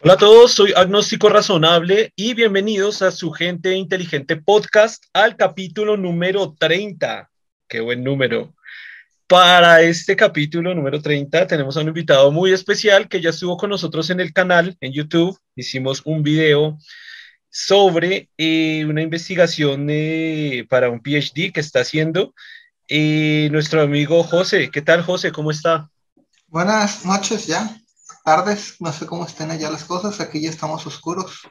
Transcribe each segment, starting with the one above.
Hola a todos, soy Agnóstico Razonable y bienvenidos a su Gente Inteligente Podcast al capítulo número 30. Qué buen número. Para este capítulo número 30 tenemos a un invitado muy especial que ya estuvo con nosotros en el canal, en YouTube. Hicimos un video sobre eh, una investigación eh, para un PhD que está haciendo eh, nuestro amigo José. ¿Qué tal, José? ¿Cómo está? Buenas noches ya tardes, no sé cómo estén allá las cosas, aquí ya estamos oscuros.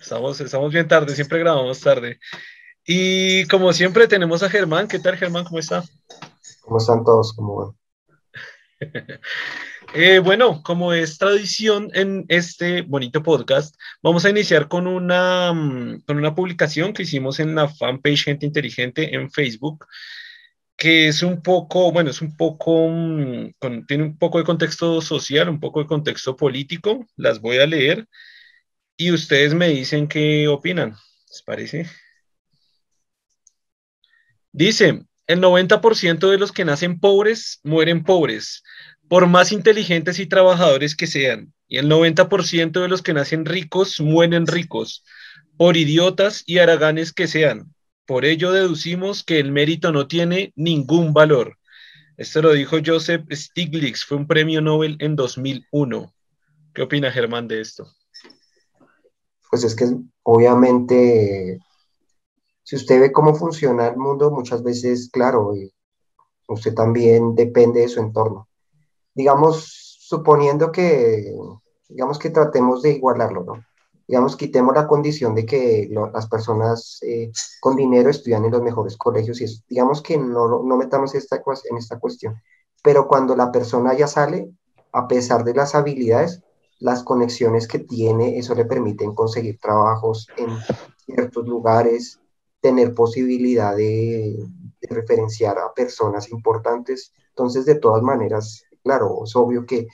Estamos, estamos bien tarde, siempre grabamos tarde. Y como siempre tenemos a Germán, ¿qué tal Germán? ¿Cómo está? ¿Cómo están todos? ¿Cómo van? eh, bueno, como es tradición en este bonito podcast, vamos a iniciar con una, mm, con una publicación que hicimos en la fanpage Gente Inteligente en Facebook que es un poco, bueno, es un poco, mm, tiene un poco de contexto social, un poco de contexto político, las voy a leer y ustedes me dicen qué opinan, ¿les parece? Dice, el 90% de los que nacen pobres mueren pobres, por más inteligentes y trabajadores que sean, y el 90% de los que nacen ricos mueren ricos, por idiotas y haraganes que sean, por ello deducimos que el mérito no tiene ningún valor. Esto lo dijo Joseph Stiglitz, fue un premio Nobel en 2001. ¿Qué opina Germán de esto? Pues es que obviamente, si usted ve cómo funciona el mundo, muchas veces, claro, usted también depende de su entorno. Digamos, suponiendo que, digamos que tratemos de igualarlo, ¿no? Digamos, quitemos la condición de que las personas eh, con dinero estudian en los mejores colegios y digamos que no, no metamos esta, en esta cuestión. Pero cuando la persona ya sale, a pesar de las habilidades, las conexiones que tiene, eso le permiten conseguir trabajos en ciertos lugares, tener posibilidad de, de referenciar a personas importantes. Entonces, de todas maneras, claro, es obvio que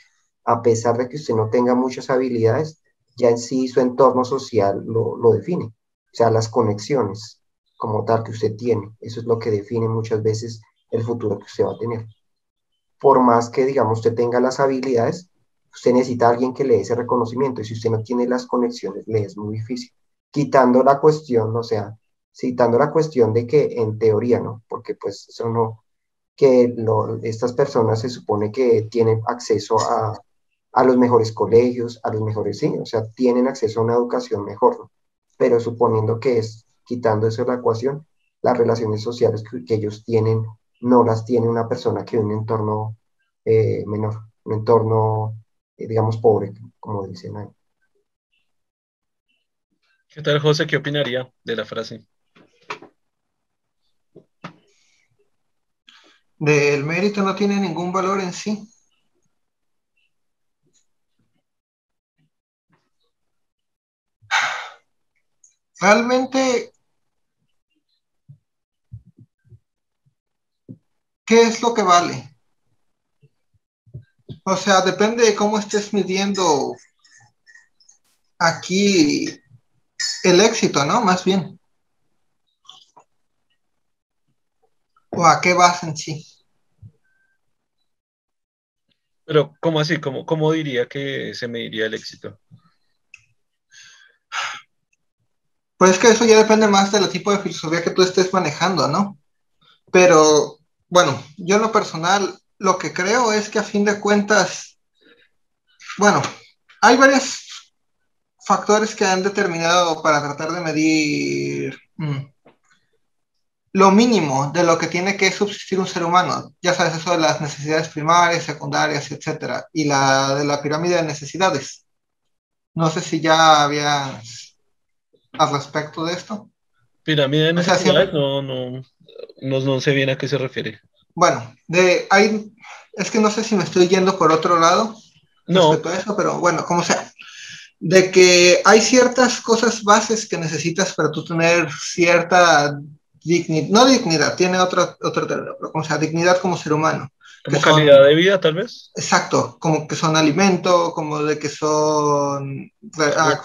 a pesar de que usted no tenga muchas habilidades, ya en sí su entorno social lo, define, o sea, las conexiones como tal que usted tiene, eso es lo que define muchas veces el futuro que usted va a tener. Por más que, digamos, usted tenga las habilidades, usted necesita a alguien que le dé ese reconocimiento, y si usted no tiene las conexiones, le es muy difícil. Quitando la cuestión, o sea, citando la cuestión de que en teoría, ¿no? Porque pues eso no, que estas personas se supone que tienen acceso a, a los mejores colegios, a los mejores, sí, o sea, tienen acceso a una educación mejor, pero suponiendo que es, quitando eso de la ecuación, las relaciones sociales que, ellos tienen no las tiene una persona que vive en un entorno eh, menor, un entorno, eh, digamos, pobre, como dicen ahí. ¿Qué tal, José? ¿Qué opinaría de la frase? Del mérito no tiene ningún valor en sí. Realmente, ¿qué es lo que vale? O sea, depende de cómo estés midiendo aquí el éxito, ¿no? Más bien. ¿O a qué vas en sí? Pero, ¿cómo así? ¿Cómo, cómo diría que se mediría el éxito? Pues es que eso ya depende más del tipo de filosofía que tú estés manejando, ¿no? Pero bueno, yo en lo personal lo que creo es que a fin de cuentas, bueno, hay varios factores que han determinado para tratar de medir mm, lo mínimo de lo que tiene que subsistir un ser humano. Ya sabes, eso de las necesidades primarias, secundarias, etcétera, y la de la pirámide de necesidades. No sé si ya habías al respecto de esto? Pirámide de o no, no, no, no, sé bien a qué se refiere. Bueno, de, hay, es que no sé si me estoy yendo por otro lado no. respecto a eso, pero bueno, como sea, de que hay ciertas cosas bases que necesitas para tú tener cierta dignidad, no dignidad, tiene otro, otro término, pero como sea, dignidad como ser humano. Como calidad de vida, tal vez. Exacto, como que son alimento, como de que son ah,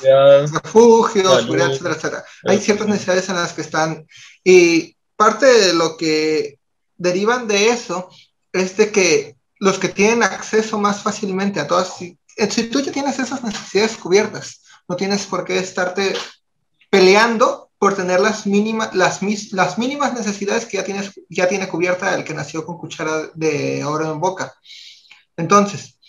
refugios, seguridad, etcétera, etcétera. Hay ciertas necesidades en las que están. Y parte de lo que derivan de eso es de que los que tienen acceso más fácilmente a todas eh, si tú ya tienes esas necesidades cubiertas, no tienes por qué estarte peleando por tener las, mínimas las, las mínimas necesidades que ya, tienes, ya tiene cubierta el que nació con cuchara de oro en boca. Entonces,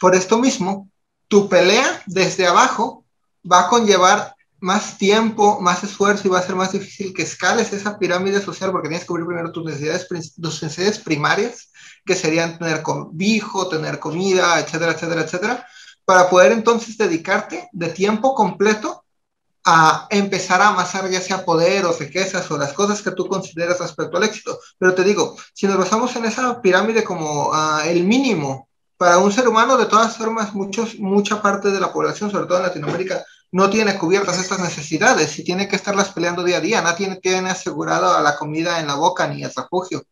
por esto mismo, tu pelea desde abajo va a conllevar más tiempo, más esfuerzo y va a ser más difícil que escales esa pirámide social porque tienes que cubrir primero tus necesidades, necesidades primarias, que serían tener cobijo, tener comida, etcétera, etcétera, etcétera, para poder entonces dedicarte de tiempo completo a empezar a amasar ya sea poder o riquezas o las cosas que tú consideras respecto al éxito. Pero te digo, si nos basamos en esa pirámide como uh, el mínimo para un ser humano, de todas formas, muchos, mucha parte de la población, sobre todo en Latinoamérica, no tiene cubiertas estas necesidades y tiene que estarlas peleando día a día. No tiene, tiene asegurado a la comida en la boca ni el refugio.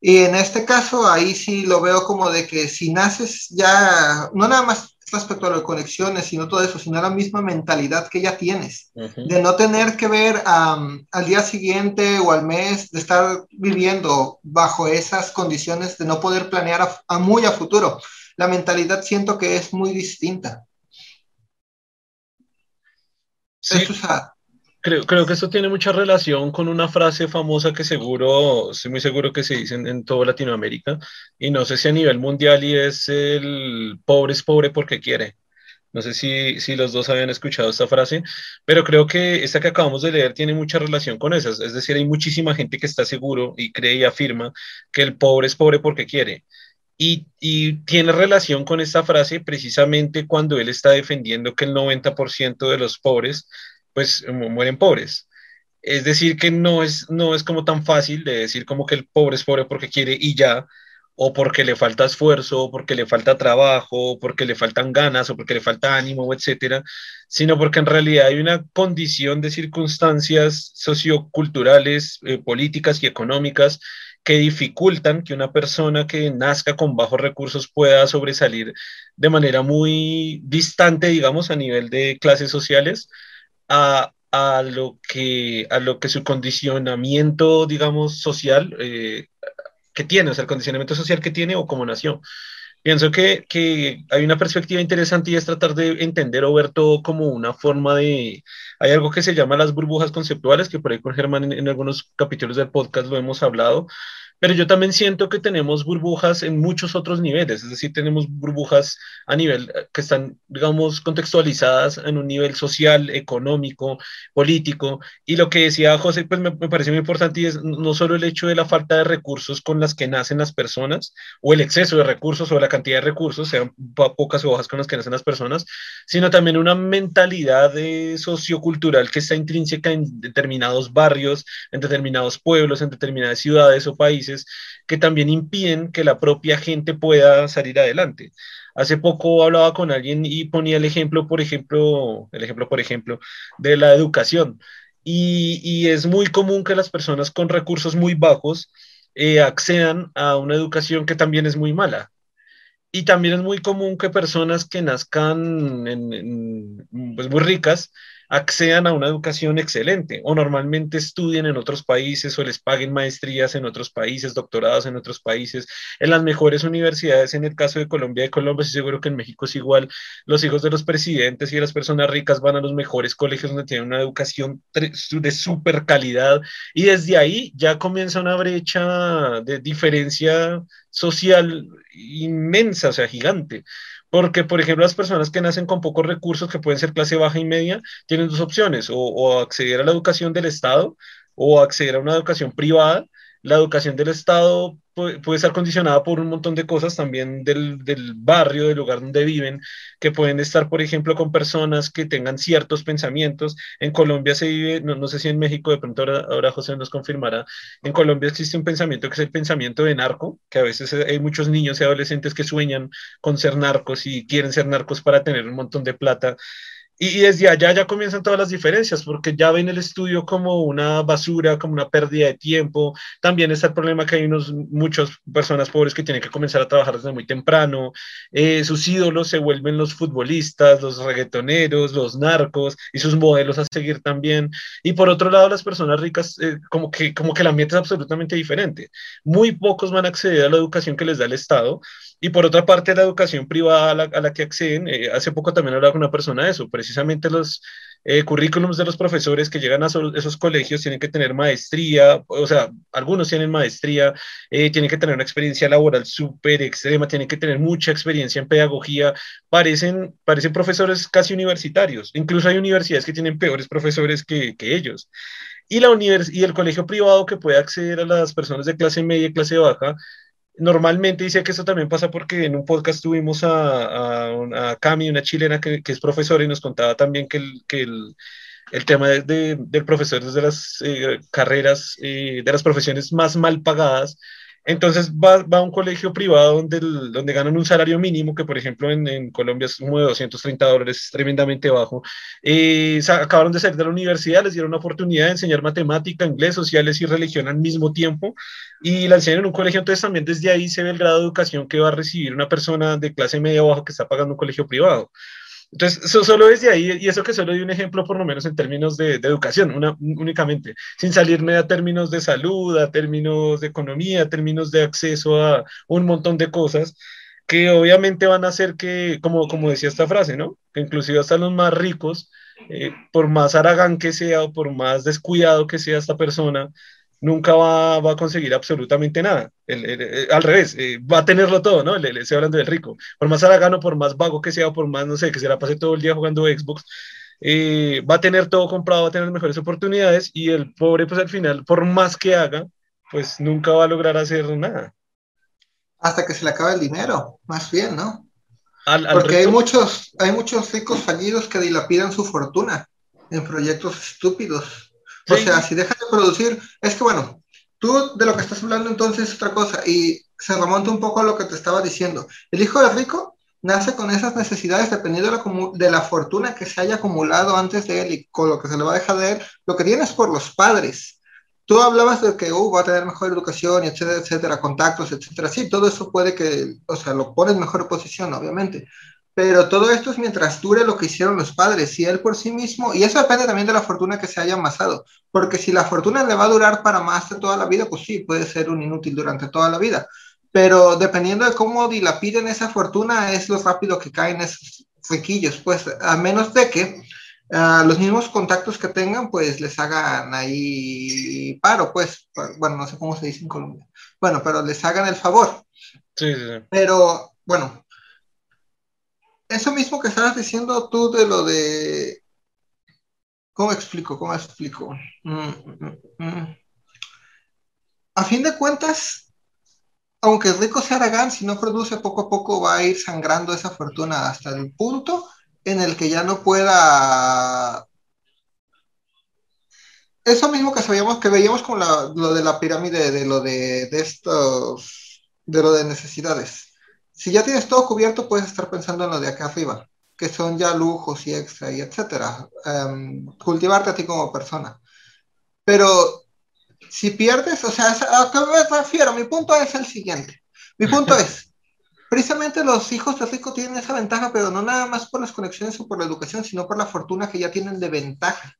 Y en este caso, ahí sí lo veo como de que si naces ya, no nada más respecto a las conexiones, sino todo eso, sino la misma mentalidad que ya tienes, de no tener que ver al día siguiente o al mes, de estar viviendo bajo esas condiciones, de no poder planear a muy a futuro. La mentalidad siento que es muy distinta. Sí, creo, creo que esto tiene mucha relación con una frase famosa que seguro, estoy muy seguro que se dice en, en toda Latinoamérica, y no sé si a nivel mundial, y es el pobre es pobre porque quiere. No sé si, si, los dos habían escuchado esta frase, pero creo que esta que acabamos de leer tiene mucha relación con esas. Es decir, hay muchísima gente que está seguro y cree y afirma que el pobre es pobre porque quiere. Y, y, tiene relación con esta frase precisamente cuando él está defendiendo que el 90% de los pobres pues mueren pobres. Es decir, que no es, no es como tan fácil de decir como que el pobre es pobre porque quiere y ya, o porque le falta esfuerzo, o porque le falta trabajo, o porque le faltan ganas, o porque le falta ánimo, etcétera, sino porque en realidad hay una condición de circunstancias socioculturales, eh, políticas y económicas que dificultan que una persona que nazca con bajos recursos pueda sobresalir de manera muy distante, digamos, a nivel de clases sociales, a, a lo, que, a lo que su condicionamiento, digamos, social eh, que tiene, o sea, el condicionamiento social que tiene o cómo nació. Pienso que, que, hay una perspectiva interesante y es tratar de entender o ver todo como una forma de... Hay algo que se llama las burbujas conceptuales, que por ahí con Germán en, en algunos capítulos del podcast lo hemos hablado, pero yo también siento que tenemos burbujas en muchos otros niveles, es decir, tenemos burbujas a nivel eh, que están, digamos, contextualizadas en un nivel social, económico, político, y lo que decía José, pues me, me parece muy importante y es no solo el hecho de la falta de recursos con las que nacen las personas, o el exceso de recursos o la cantidad de recursos, sean pocas hojas con las que nacen las personas, sino también una mentalidad de sociocultural que está intrínseca en determinados barrios, en determinados pueblos, en determinadas ciudades o países que también impiden que la propia gente pueda salir adelante. Hace poco hablaba con alguien y ponía el ejemplo, por ejemplo, el ejemplo, por ejemplo, de la educación. Y, y es muy común que las personas con recursos muy bajos eh, accedan a una educación que también es muy mala. Y también es muy común que personas que nazcan en, pues muy ricas accedan a una educación excelente o normalmente estudien en otros países o les paguen maestrías en otros países, doctorados en otros países, en las mejores universidades. En el caso de Colombia, de Colombia, estoy seguro que en México es igual. Los hijos de los presidentes y de las personas ricas van a los mejores colegios donde tienen una educación de súper calidad y desde ahí ya comienza una brecha de diferencia social inmensa, o sea, gigante. Porque, por ejemplo, las personas que nacen con pocos recursos, que pueden ser clase baja y media, tienen dos opciones, o, o acceder a la educación del Estado o acceder a una educación privada. La educación del Estado puede, puede estar condicionada por un montón de cosas también del, del, barrio, del lugar donde viven, que pueden estar, por ejemplo, con personas que tengan ciertos pensamientos. En Colombia se vive, no, no sé si en México, de pronto ahora, ahora, José nos confirmará, en Colombia existe un pensamiento que es el pensamiento de narco, que a veces hay muchos niños y adolescentes que sueñan con ser narcos y quieren ser narcos para tener un montón de plata y, desde allá ya comienzan todas las diferencias, porque ya ven el estudio como una basura, como una pérdida de tiempo. También está el problema que hay unos, muchas personas pobres que tienen que comenzar a trabajar desde muy temprano. Eh, sus ídolos se vuelven los futbolistas, los reggaetoneros, los narcos y sus modelos a seguir también. Y por otro lado, las personas ricas, eh, como, que, como que la meta es absolutamente diferente. Muy pocos van a acceder a la educación que les da el Estado Y por otra parte, la educación privada a la, que acceden, eh, hace poco también hablaba con una persona de eso, precisamente los eh, currículums de los profesores que llegan a esos colegios tienen que tener maestría, o sea, algunos tienen maestría, eh, tienen que tener una experiencia laboral súper extrema, tienen que tener mucha experiencia en pedagogía, parecen, parecen profesores casi universitarios, incluso hay universidades que tienen peores profesores que, que ellos. Y, la univers y el colegio privado que puede acceder a las personas de clase media y clase baja, normalmente dice que eso también pasa porque en un podcast tuvimos a, a, a Cami, una chilena que, que, es profesora, y nos contaba también que el, que el, el tema de, del profesor es de las eh, carreras, eh, de las profesiones más mal pagadas, entonces va, a un colegio privado donde, donde ganan un salario mínimo, que por ejemplo en, en Colombia es como de 230 dólares, es tremendamente bajo. Eh, acabaron de salir de la universidad, les dieron una oportunidad de enseñar matemática, inglés, sociales y religión al mismo tiempo, y la enseñan en un colegio, entonces también desde ahí se ve el grado de educación que va a recibir una persona de clase media o baja que está pagando un colegio privado. Entonces, eso solo desde ahí, y eso que solo di un ejemplo por lo menos en términos de, de educación, una, únicamente, sin salirme a términos de salud, a términos de economía, a términos de acceso a un montón de cosas que obviamente van a hacer que, como, como decía esta frase, ¿no? Que inclusive hasta los más ricos, eh, por más aragán que sea o por más descuidado que sea esta persona, nunca va, va, a conseguir absolutamente nada. El, al revés, eh, va a tenerlo todo, ¿no? Le, estoy hablando del rico. Por más haragano, por más vago que sea, por más, no sé, que se la pase todo el día jugando Xbox, eh, va a tener todo comprado, va a tener mejores oportunidades y el pobre, pues al final, por más que haga, pues nunca va a lograr hacer nada. Hasta que se le acabe el dinero, más bien, ¿no? Al, al Porque hay muchos, hay muchos ricos fallidos que dilapidan su fortuna en proyectos estúpidos o sea, si dejas de producir, es que bueno, tú de lo que estás hablando entonces es otra cosa y se remonta un poco a lo que te estaba diciendo. El hijo de rico nace con esas necesidades dependiendo de la, de la fortuna que se haya acumulado antes de él y con lo que se le va a dejar de él. Lo que tienes por los padres. Tú hablabas de que uh, va a tener mejor educación, etcétera, etcétera, contactos, etcétera. Sí, todo eso puede que, o sea, lo pones en mejor posición, obviamente pero todo esto es mientras dure lo que hicieron los padres y él por sí mismo, y eso depende también de la fortuna que se haya amasado, porque si la fortuna le va a durar para más de toda la vida, pues sí, puede ser un inútil durante toda la vida, pero dependiendo de cómo dilapiden esa fortuna, es lo rápido que caen esos riquillos, pues a menos de que uh, los mismos contactos que tengan, pues les hagan ahí paro, pues, bueno, no sé cómo se dice en Colombia, bueno, pero les hagan el favor. Sí, sí, sí. Pero, bueno, eso mismo que estabas diciendo tú de lo de... ¿Cómo explico? ¿Cómo explico? Mm, mm, mm. A fin de cuentas, aunque rico sea Aragán, si no produce poco a poco va a ir sangrando esa fortuna hasta el punto en el que ya no pueda... Eso mismo que sabíamos, que veíamos con lo de la pirámide, de lo de, de estos, de lo de necesidades si ya tienes todo cubierto, puedes estar pensando en lo de acá arriba, que son ya lujos y extra y etcétera. Um, cultivarte a ti como persona. Pero si pierdes, o sea, ¿a qué me refiero? Mi punto es el siguiente. Mi punto es, precisamente los hijos de rico tienen esa ventaja, pero no nada más por las conexiones o por la educación, sino por la fortuna que ya tienen de ventaja.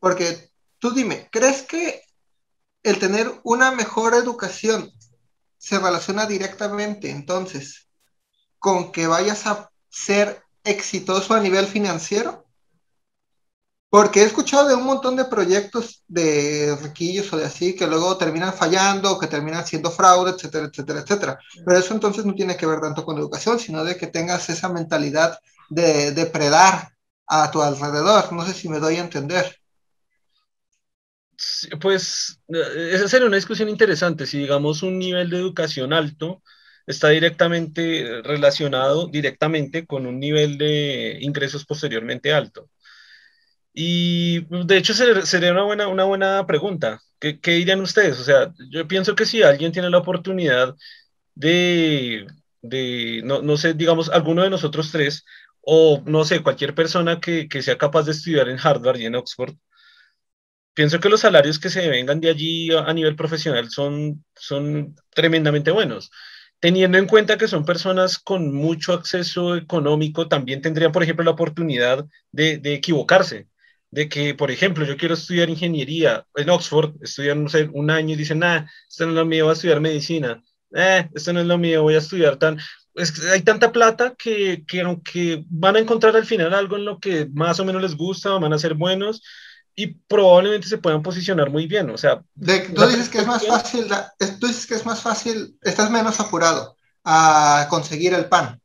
Porque tú dime, ¿crees que el tener una mejor educación se relaciona directamente entonces con que vayas a ser exitoso a nivel financiero? Porque he escuchado de un montón de proyectos de riquillos o de así que luego terminan fallando que terminan siendo fraude, etcétera, etcétera, etcétera. Pero eso entonces no tiene que ver tanto con educación, sino de que tengas esa mentalidad de depredar a tu alrededor. No sé si me doy a entender. Pues eh, esa sería una discusión interesante. Si digamos un nivel de educación alto está directamente relacionado directamente con un nivel de ingresos posteriormente alto. Y de hecho sería una buena, una buena pregunta. ¿Qué, ¿Qué, dirían ustedes? O sea, yo pienso que si alguien tiene la oportunidad de, de no, no sé, digamos, alguno de nosotros tres, o no sé, cualquier persona que, que sea capaz de estudiar en Harvard y en Oxford, pienso que los salarios que se vengan de allí a, nivel profesional son, son tremendamente buenos. Teniendo en cuenta que son personas con mucho acceso económico, también tendrían, por ejemplo, la oportunidad de, de equivocarse. De que, por ejemplo, yo quiero estudiar ingeniería en Oxford, estudian, no sé, un año y dicen, nada, esto no es lo mío, voy a estudiar medicina. eh, esto no es lo mío, voy a estudiar tan... Es hay tanta plata que, que aunque van a encontrar al final algo en lo que más o menos les gusta, van a ser buenos, y probablemente se puedan posicionar muy bien. O sea, tú dices que es más fácil, tú dices que es más fácil, estás menos apurado a conseguir el pan.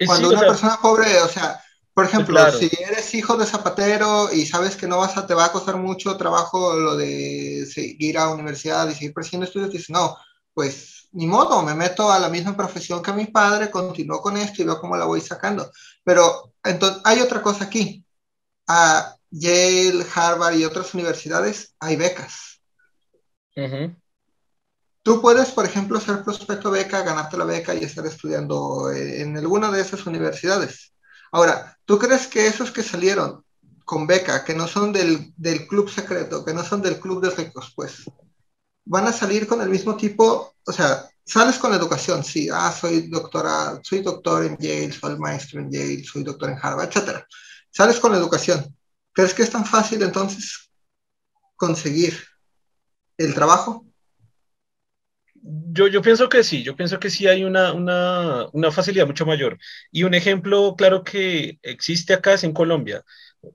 Eh, Cuando una persona pobre, o sea, por ejemplo, si eres hijo de zapatero y sabes que no vas a, te va a costar mucho trabajo lo de seguir a universidad y seguir persiguiendo estudios, dices, no, pues ni modo, me meto a la misma profesión que mi padre, continúo con esto y veo cómo la voy sacando. Pero entonces hay otra cosa aquí. Ah, Yale, Harvard y otras universidades, hay becas. Tú puedes, por ejemplo, ser prospecto beca, ganarte la beca y estar estudiando en alguna de esas universidades. Ahora, ¿tú crees que esos que salieron con beca, que no son del, del club secreto, que no son del club de ricos, pues, van a salir con el mismo tipo, o sea, sales con educación, sí, ah, soy doctora, soy doctor en Yale, soy maestro en Yale, soy doctor en Harvard, etcétera. Sales con educación, ¿Crees que es tan fácil entonces conseguir el trabajo? Yo, yo pienso que sí, yo pienso que sí hay una, una, una facilidad mucho mayor. Y un ejemplo claro que existe acá es en Colombia.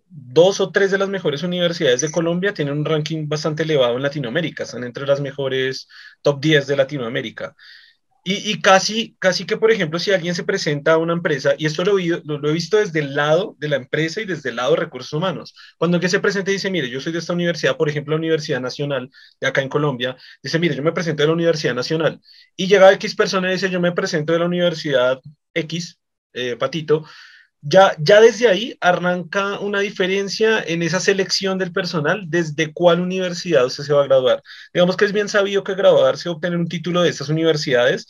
Dos o tres de las mejores universidades de Colombia tienen un ranking bastante elevado en Latinoamérica, están entre las mejores top 10 de Latinoamérica. Y, casi, casi que, por ejemplo, si alguien se presenta a una empresa, y esto lo, he visto desde el lado de la empresa y desde el lado de recursos humanos, cuando alguien se presenta y dice, mire, yo soy de esta universidad, por ejemplo, la Universidad Nacional de acá en Colombia, dice, mire, yo me presento de la Universidad Nacional, y llega X persona y dice, yo me presento de la Universidad X, eh, Patito, ya, ya desde ahí arranca una diferencia en esa selección del personal, desde cuál universidad se va a graduar. Digamos que es bien sabido que graduarse o obtener un título de estas universidades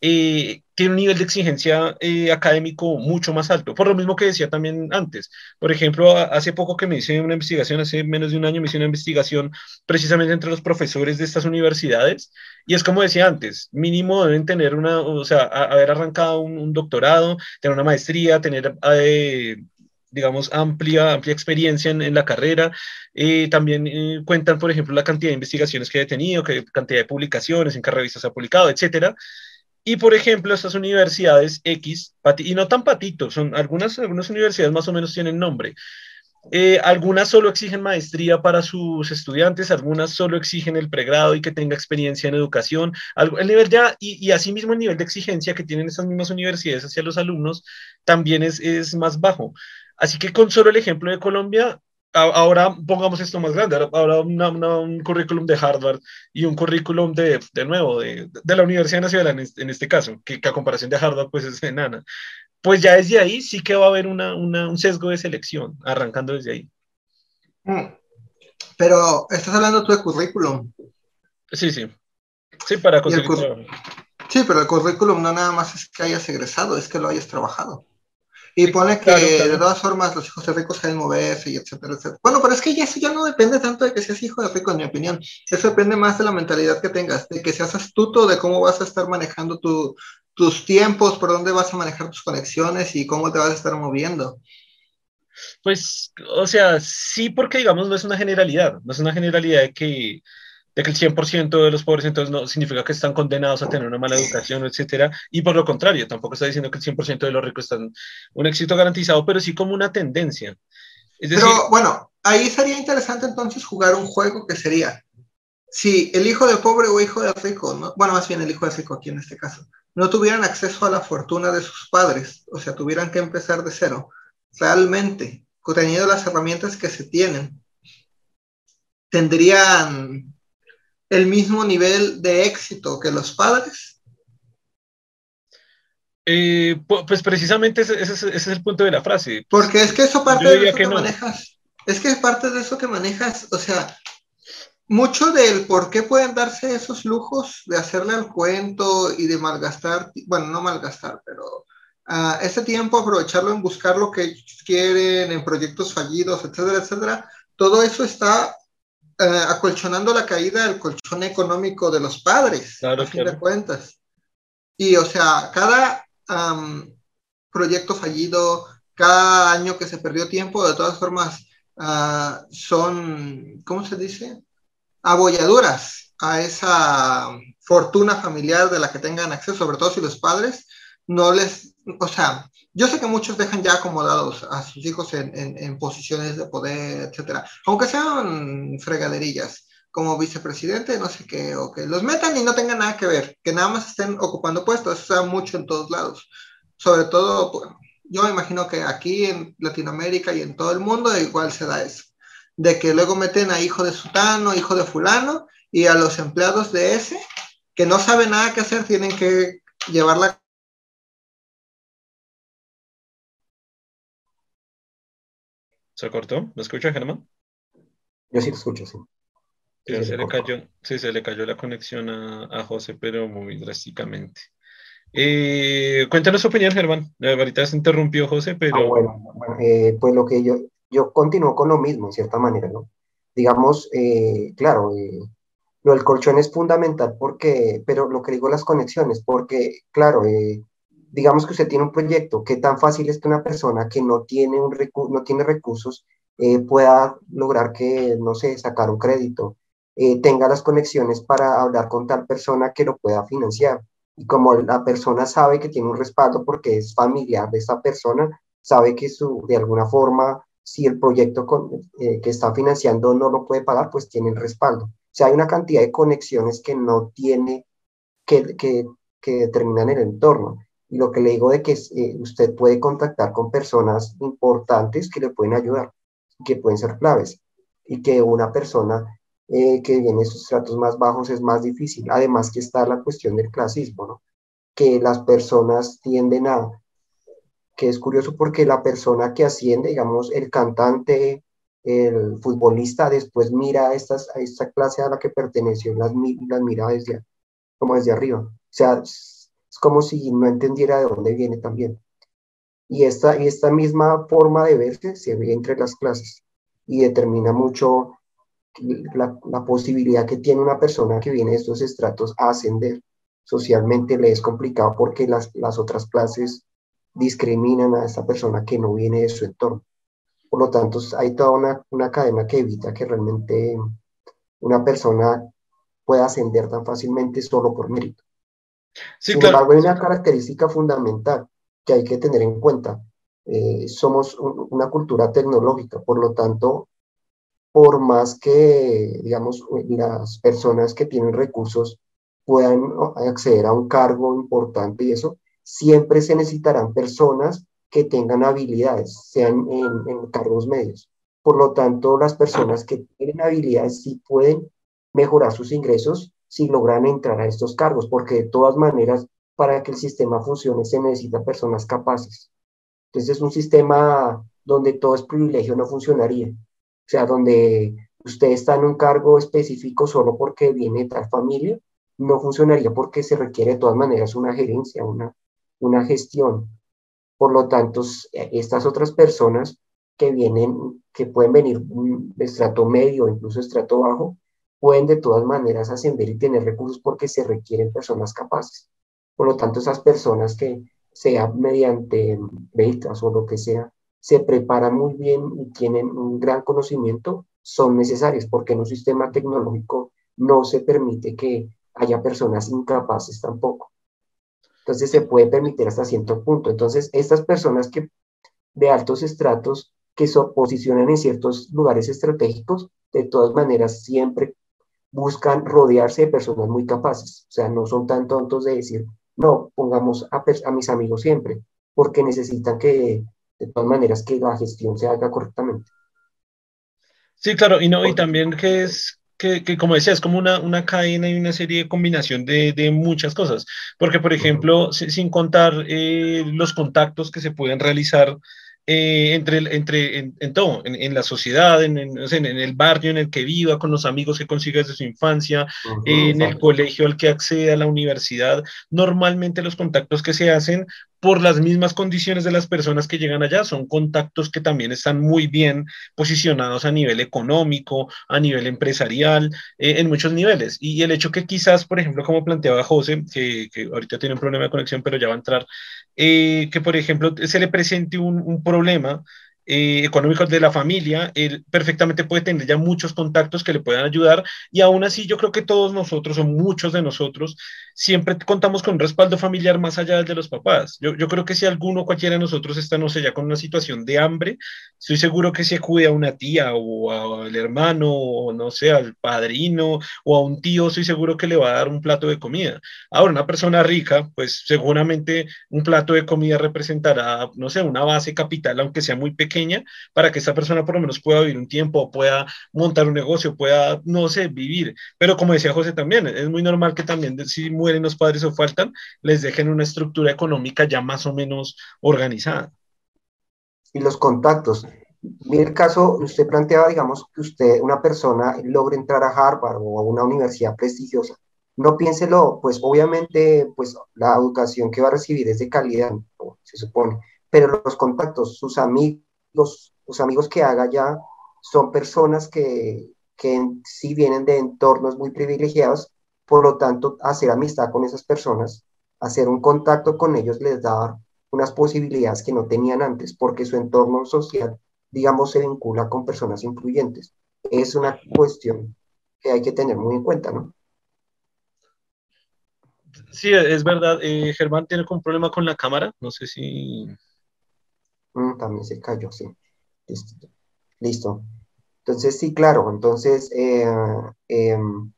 eh, tiene un nivel de exigencia eh, académico mucho más alto, por lo mismo que decía también antes. Por ejemplo, hace poco que me hice una investigación, hace menos de un año me hice una investigación precisamente entre los profesores de estas universidades, y es como decía antes, mínimo deben tener una, o sea, haber arrancado un, doctorado, tener una maestría, tener... Eh, digamos, amplia, amplia experiencia en, la carrera. también cuentan, por ejemplo, la cantidad de investigaciones que he tenido, qué cantidad de publicaciones, en qué revistas ha publicado, etcétera. Y por ejemplo, estas universidades X, y no tan patitos, son algunas, algunas universidades más o menos tienen nombre. Eh, algunas solo exigen maestría para sus estudiantes, algunas solo exigen el pregrado y que tenga experiencia en educación. el nivel ya, y, y asimismo el nivel de exigencia que tienen estas mismas universidades hacia los alumnos también es, es más bajo. Así que con solo el ejemplo de Colombia, ahora pongamos esto más grande, ahora un currículum de Harvard y un currículum de, de nuevo, de, de, la Universidad Nacional en este, caso, que, a comparación de Harvard pues es enana. Pues ya desde ahí sí que va a haber una, una, un sesgo de selección, arrancando desde ahí. Mm. Pero estás hablando tú de currículum. Sí, sí. Sí, para conseguir. Sí, pero el currículum no nada más es que hayas egresado, es que lo hayas trabajado. Y pone que de todas formas los hijos de ricos saben moverse y etcétera, etcétera. Bueno, pero es que ya eso ya no depende tanto de que seas hijo de rico, en mi opinión. Eso depende más de la mentalidad que tengas, de que seas astuto de cómo vas a estar manejando tus tiempos, por dónde vas a manejar tus conexiones y cómo te vas a estar moviendo. Pues, o sea, sí, porque digamos no es una generalidad, no es una generalidad de que de que el 100% de los pobres entonces no significa que están condenados a tener una mala educación, etcétera, y por lo contrario, tampoco está diciendo que el 100% de los ricos están un éxito garantizado, pero sí como una tendencia. pero bueno, ahí sería interesante entonces jugar un juego que sería, si el hijo de pobre o hijo de rico, ¿no? bueno, más bien el hijo de rico aquí en este caso, no tuvieran acceso a la fortuna de sus padres, o sea, tuvieran que empezar de cero, realmente, teniendo las herramientas que se tienen, tendrían el mismo nivel de éxito que los padres? Eh, pues precisamente ese, es el punto de la frase. Porque es que eso parte de eso que, manejas. Es que es parte de eso que manejas, o sea, mucho del por qué pueden darse esos lujos de hacerle al cuento y de malgastar, bueno, no malgastar, pero uh, ese tiempo aprovecharlo en buscar lo que quieren, en proyectos fallidos, etcétera, etcétera, todo eso está eh, acolchonando la caída del colchón económico de los padres, a fin de cuentas. Y o sea, cada proyecto fallido, cada año que se perdió tiempo, de todas formas, ah, son, ¿cómo se dice? Abolladuras a esa fortuna familiar de la que tengan acceso, sobre todo si los padres no les, o sea, yo sé que muchos dejan ya acomodados a sus hijos en, en, posiciones de poder, etcétera, aunque sean fregaderillas, como vicepresidente, no sé qué, o que los metan y no tengan nada que ver, que nada más estén ocupando puestos, eso se da mucho en todos lados. Sobre todo, pues, yo imagino que aquí en Latinoamérica y en todo el mundo igual se da eso, de que luego meten a hijo de sutano, hijo de fulano, y a los empleados de ese, que no saben nada que hacer, tienen que llevar la ¿Se cortó? ¿Me escucha, Germán? Yo sí te escucho, sí. Sí, se, le cayó, sí, se le cayó la conexión a, José, pero muy drásticamente. Eh, cuéntanos su opinión, Germán. Ahorita se interrumpió José, pero... Ah, bueno, eh, pues lo que yo, yo continúo con lo mismo, en cierta manera, ¿no? Digamos, eh, claro, lo del colchón es fundamental porque, pero lo que digo las conexiones, porque, claro, digamos que usted tiene un proyecto, ¿qué tan fácil es que una persona que no tiene, un no tiene recursos eh, pueda lograr que, no sé, sacar un crédito, eh, tenga las conexiones para hablar con tal persona que lo pueda financiar? Y como la persona sabe que tiene un respaldo porque es familiar de esta persona, sabe que su, de alguna forma, si el proyecto eh, que está financiando no lo puede pagar, pues tiene el respaldo. O sea, hay una cantidad de conexiones que no tiene, que, que, que determinan el entorno. Y lo que le digo de que eh, usted puede contactar con personas importantes que le pueden ayudar, que pueden ser claves, y que una persona eh, que viene de esos estratos más bajos es más difícil. Además que está la cuestión del clasismo, ¿no? que las personas tienden a, que es curioso porque la persona que asciende, digamos, el cantante, el futbolista, después mira a, estas, a esta clase a la que perteneció, las, las mira desde, como desde arriba. O sea, es como si no entendiera de dónde viene también. Y esta, y esta misma forma de verse se ve entre las clases y determina mucho la, posibilidad que tiene una persona que viene de estos estratos a ascender. Socialmente le es complicado porque las, las otras clases discriminan a esta persona que no viene de su entorno. Por lo tanto, hay toda una, una cadena que evita que realmente una persona pueda ascender tan fácilmente solo por mérito. Sin embargo, hay una característica fundamental que hay que tener en cuenta. Eh, somos una cultura tecnológica, por lo tanto, por más que, digamos, las personas que tienen recursos puedan acceder a un cargo importante y eso, siempre se necesitarán personas que tengan habilidades, sean en, en cargos medios. Por lo tanto, las personas que tienen habilidades sí pueden mejorar sus ingresos si logran entrar a estos cargos, porque de todas maneras, para que el sistema funcione se necesita personas capaces. Entonces es un sistema donde todo es privilegio, no funcionaría. O sea, donde usted está en un cargo específico solo porque viene de tal familia, no funcionaría porque se requiere de todas maneras una gerencia, una, una gestión. Por lo tanto, estas otras personas que vienen, que pueden venir de estrato medio, incluso estrato bajo, pueden de todas maneras ascender y tener recursos porque se requieren personas capaces. Por lo tanto, esas personas que sea mediante becas o lo que sea, se preparan muy bien y tienen un gran conocimiento, son necesarias porque en un sistema tecnológico no se permite que haya personas incapaces tampoco. Entonces se puede permitir hasta cierto punto. Entonces, estas personas que de altos estratos que se posicionan en ciertos lugares estratégicos, de todas maneras siempre buscan rodearse de personas muy capaces. O sea, no son tan tontos de decir, no, pongamos a, a mis amigos siempre, porque necesitan que, de todas maneras, que la gestión se haga correctamente. Sí, claro, y no, y también que es que, que, como decía, es como una, una cadena y una serie de combinación de, de muchas cosas. Porque, por ejemplo, sin contar eh, los contactos que se pueden realizar eh, entre, entre en, todo, en, la sociedad, en, en, el barrio en el que viva, con los amigos que consiga desde su infancia, en el colegio al que accede, a la universidad. Normalmente los contactos que se hacen por las mismas condiciones de las personas que llegan allá. Son contactos que también están muy bien posicionados a nivel económico, a nivel empresarial, eh, en muchos niveles. Y el hecho que quizás, por ejemplo, como planteaba José, que, que ahorita tiene un problema de conexión, pero ya va a entrar, eh, que por ejemplo se le presente un, problema eh, económicos de la familia, él perfectamente puede tener ya muchos contactos que le puedan ayudar y aún así yo creo que todos nosotros o muchos de nosotros siempre contamos con un respaldo familiar más allá de los papás. Yo, yo creo que si alguno, cualquiera de nosotros está, no sé, ya con una situación de hambre, estoy seguro que se acude a una tía o al hermano o no sé, al padrino o a un tío, estoy seguro que le va a dar un plato de comida. Ahora, una persona rica, pues seguramente un plato de comida representará, no sé, una base capital, aunque sea muy pequeña para que esta persona por lo menos pueda vivir un tiempo, pueda montar un negocio, pueda, no sé, vivir. Pero como decía José también, es muy normal que también si mueren los padres o faltan, les dejen una estructura económica ya más o menos organizada. Y los contactos. Mire el caso, usted planteaba, digamos, que usted, una persona, logre entrar a Harvard o a una universidad prestigiosa. No piénselo, pues obviamente, pues la educación que va a recibir es de calidad, se supone, pero los contactos, sus amigos, los, amigos que haga ya son personas que, que sí vienen de entornos muy privilegiados, por lo tanto, hacer amistad con esas personas, hacer un contacto con ellos les da unas posibilidades que no tenían antes, porque su entorno social, digamos, se vincula con personas influyentes. Es una cuestión que hay que tener muy en cuenta, ¿no? Sí, es verdad. Eh, Germán tiene un problema con la cámara. No sé si Mm, también se cayó, sí. Listo. Entonces, sí, claro. Entonces, eh, em,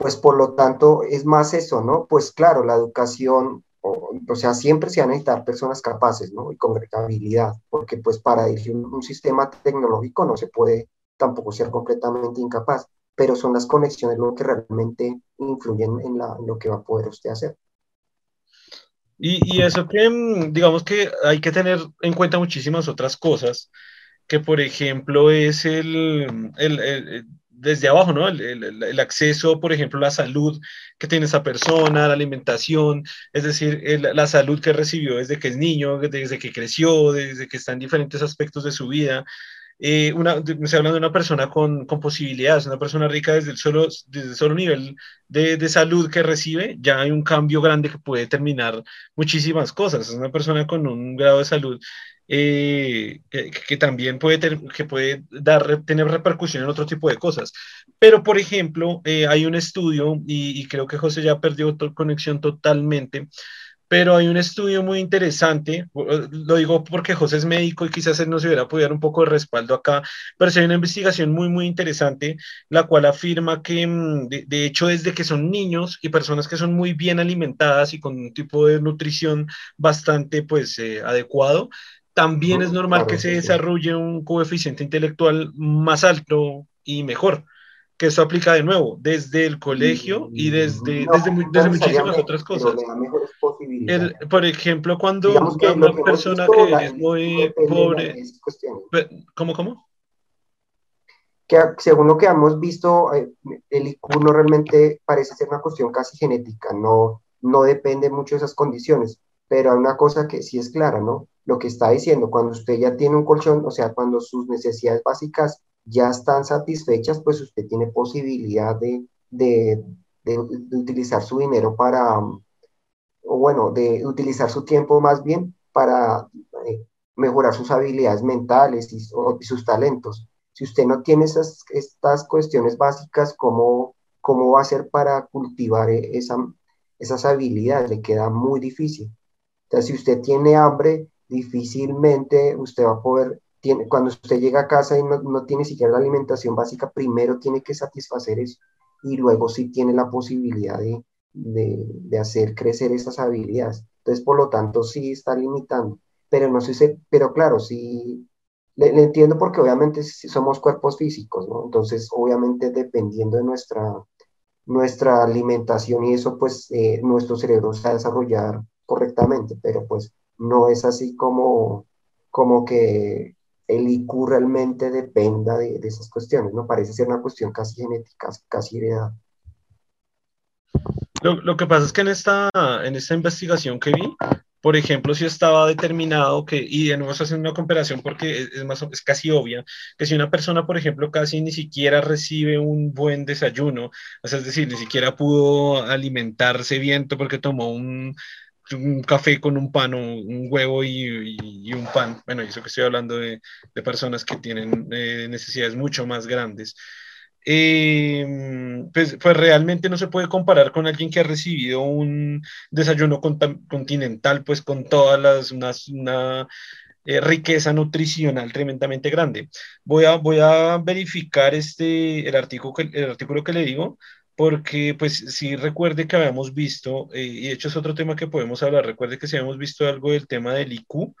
pues por lo tanto, es más eso, ¿no? Pues claro, la educación, o, sea, siempre se van a necesitar personas capaces, ¿no? Y con habilidad, porque pues para dirigir un, sistema tecnológico no se puede tampoco ser completamente incapaz, pero son las conexiones lo que realmente influyen en, lo que va a poder usted hacer. Y, eso que, mm, digamos que hay que tener en cuenta muchísimas otras cosas, que por ejemplo es el, el, desde abajo, ¿no? El, el, acceso, por ejemplo, la salud que tiene esa persona, la alimentación, es decir, la salud que recibió desde que es niño, desde que creció, desde que está en diferentes aspectos de su vida, eh, una, estoy hablando de una persona con, con, posibilidades, una persona rica desde el solo, desde el solo nivel de, de, salud que recibe, ya hay un cambio grande que puede determinar muchísimas cosas. Es una persona con un grado de salud eh, que, también puede, que puede dar, tener repercusión en otro tipo de cosas. Pero, por ejemplo, eh, hay un estudio, y, y, creo que José ya perdió conexión totalmente, pero hay un estudio muy interesante, eh, lo digo porque José es médico y quizás él nos hubiera podido dar un poco de respaldo acá, pero hay una investigación muy, muy interesante, la cual afirma que, mm, de, hecho, desde que son niños y personas que son muy bien alimentadas y con un tipo de nutrición bastante, pues, eh, adecuado, también es normal que se desarrolle un coeficiente intelectual más alto y mejor que eso aplica de nuevo desde el colegio y desde, desde, muchísimas otras cosas. por ejemplo, cuando una persona que es muy pobre... ¿Cómo, cómo? Que según lo que hemos visto, eh, el IQ no realmente parece ser una cuestión casi genética, no, no depende mucho de esas condiciones, pero hay una cosa que sí es clara, ¿no? Lo que está diciendo, cuando usted ya tiene un colchón, o sea, cuando sus necesidades básicas ya están satisfechas, pues usted tiene posibilidad de, de, de, utilizar su dinero para, o bueno, de utilizar su tiempo más bien para eh, mejorar sus habilidades mentales y, sus talentos. Si usted no tiene esas, estas cuestiones básicas, ¿cómo, ¿cómo va a ser para cultivar e, esa, esas habilidades? Le queda muy difícil. Entonces, si usted tiene hambre, difícilmente usted va a poder cuando usted llega a casa y no, no, tiene siquiera la alimentación básica, primero tiene que satisfacer eso y luego sí tiene la posibilidad de, de, de hacer crecer esas habilidades. Entonces, por lo tanto, sí está limitando. Pero no sé, pero claro, sí le, entiendo porque obviamente somos cuerpos físicos, ¿no? Entonces, obviamente, dependiendo de nuestra, nuestra alimentación y eso, pues eh, nuestro cerebro se va a desarrollar correctamente, pero pues no es así como, como que el IQ realmente dependa de, esas cuestiones, ¿no? Parece ser una cuestión casi genética, casi heredada. Lo, que pasa es que en esta, en esta investigación que vi, por ejemplo, si estaba determinado que, y de nuevo haciendo una comparación porque es, más, es casi obvia, que si una persona, por ejemplo, casi ni siquiera recibe un buen desayuno, es decir, ni siquiera pudo alimentarse bien porque tomó un, un café con un pan o un huevo y, un pan. Bueno, eso que estoy hablando de, de personas que tienen eh, necesidades mucho más grandes. Eh, pues, pues, realmente no se puede comparar con alguien que ha recibido un desayuno continental, pues con todas las, una, una eh, riqueza nutricional tremendamente grande. Voy a, voy a verificar este, el, artículo que, el artículo que le digo, porque pues si recuerde que habíamos visto, eh, y de hecho es otro tema que podemos hablar, recuerde que si habíamos visto algo del tema del IQ,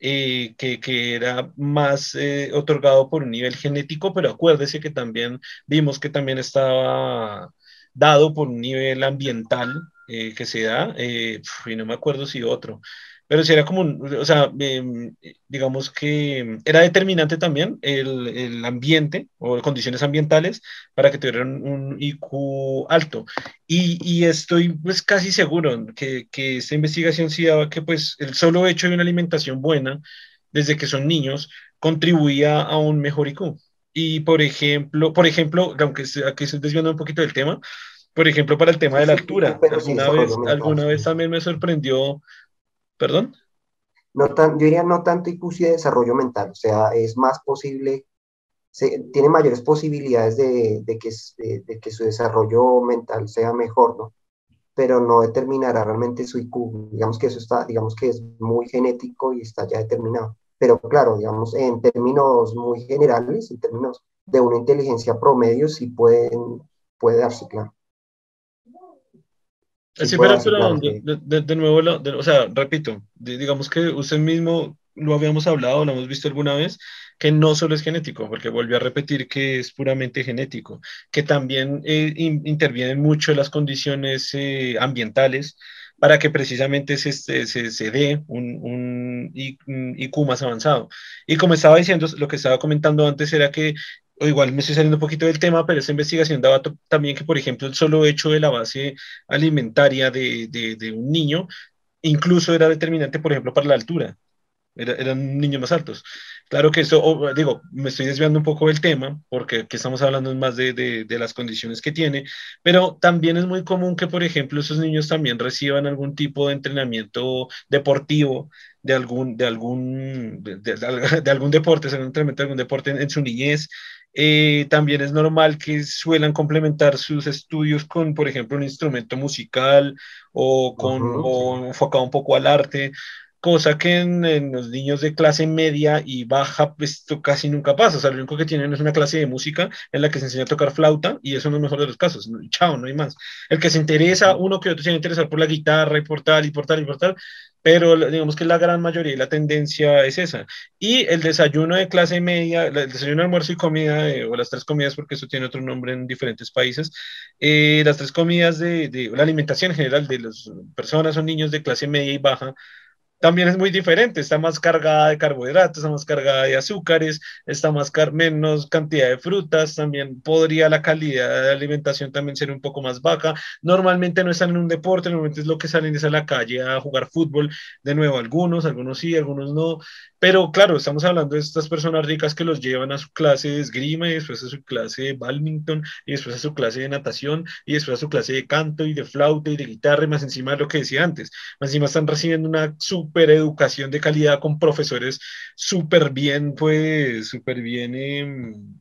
eh, que, que, era más eh, otorgado por un nivel genético, pero acuérdese que también vimos que también estaba dado por un nivel ambiental que se da, y no me acuerdo si otro, pero si era como, o sea, em, digamos que era determinante también el, el, ambiente o condiciones ambientales para que tuvieran un IQ alto. Y, y estoy pues casi seguro que, que, esta investigación sí daba que pues el solo hecho de una alimentación buena desde que son niños contribuía a un mejor IQ. Y por ejemplo, por ejemplo, aunque aquí estoy desviando un poquito del tema, por ejemplo, para el tema de la altura, alguna, vez, alguna vez también me sorprendió ¿Perdón? No tan, yo diría no tanto IQ de desarrollo mental, o sea, es más posible, se, tiene mayores posibilidades de, de que, de, que su desarrollo mental sea mejor, ¿no? Pero no determinará realmente su IQ. Digamos que eso está, digamos que es muy genético y está ya determinado. Pero claro, digamos, en términos muy generales, en términos de una inteligencia promedio, sí pueden, puede darse, claro. Sí, pero, de, nuevo, o sea, repito, digamos que usted mismo lo habíamos hablado, lo hemos visto alguna vez, que no solo es genético, porque volvió a repetir que es puramente genético, que también eh, intervienen mucho las condiciones eh, ambientales para que precisamente se, se, se dé un, un, IQ más avanzado. Y como estaba diciendo, lo que estaba comentando antes era que o igual me estoy saliendo un poquito del tema, pero esa investigación daba también que, por ejemplo, el solo hecho de la base alimentaria de, de, un niño incluso era determinante, por ejemplo, para la altura. eran niños más altos. Claro que eso, digo, me estoy desviando un poco del tema, porque aquí estamos hablando más de, de, las condiciones que tiene, pero también es muy común que, por ejemplo, esos niños también reciban algún tipo de entrenamiento deportivo, de algún, de algún, de, algún deporte, un entrenamiento de algún deporte en su niñez, eh, también es normal que suelan complementar sus estudios con, por ejemplo, un instrumento musical o, con, o enfocado un poco al arte, cosa que en, los niños de clase media y baja, pues esto casi nunca pasa. O sea, lo único que tienen es una clase de música en la que se enseña a tocar flauta y eso no es mejor de los casos. Chao, no hay más. El que se interesa, uno que otro se va a interesar por la guitarra y por tal y por tal y por tal, pero digamos que la gran mayoría y la tendencia es esa. Y el desayuno de clase media, el desayuno, almuerzo y comida, o las tres comidas, porque eso tiene otro nombre en diferentes países, eh, las tres comidas de, de, la alimentación en general de las personas o niños de clase media y baja, también es muy diferente, está más cargada de carbohidratos, está más cargada de azúcares, está más menos cantidad de frutas, también podría la calidad de alimentación también ser un poco más baja. Normalmente no están en un deporte, normalmente es lo que salen es a la calle a jugar fútbol, de nuevo algunos, algunos sí, algunos no, pero claro, estamos hablando de estas personas ricas que los llevan a su clase de esgrima y después a su clase de badminton y después a su clase de natación y después a su clase de canto y de flauta y de guitarra y más encima de lo que decía antes. Más encima están recibiendo una súper educación de calidad con profesores súper bien, pues, súper bien... Em,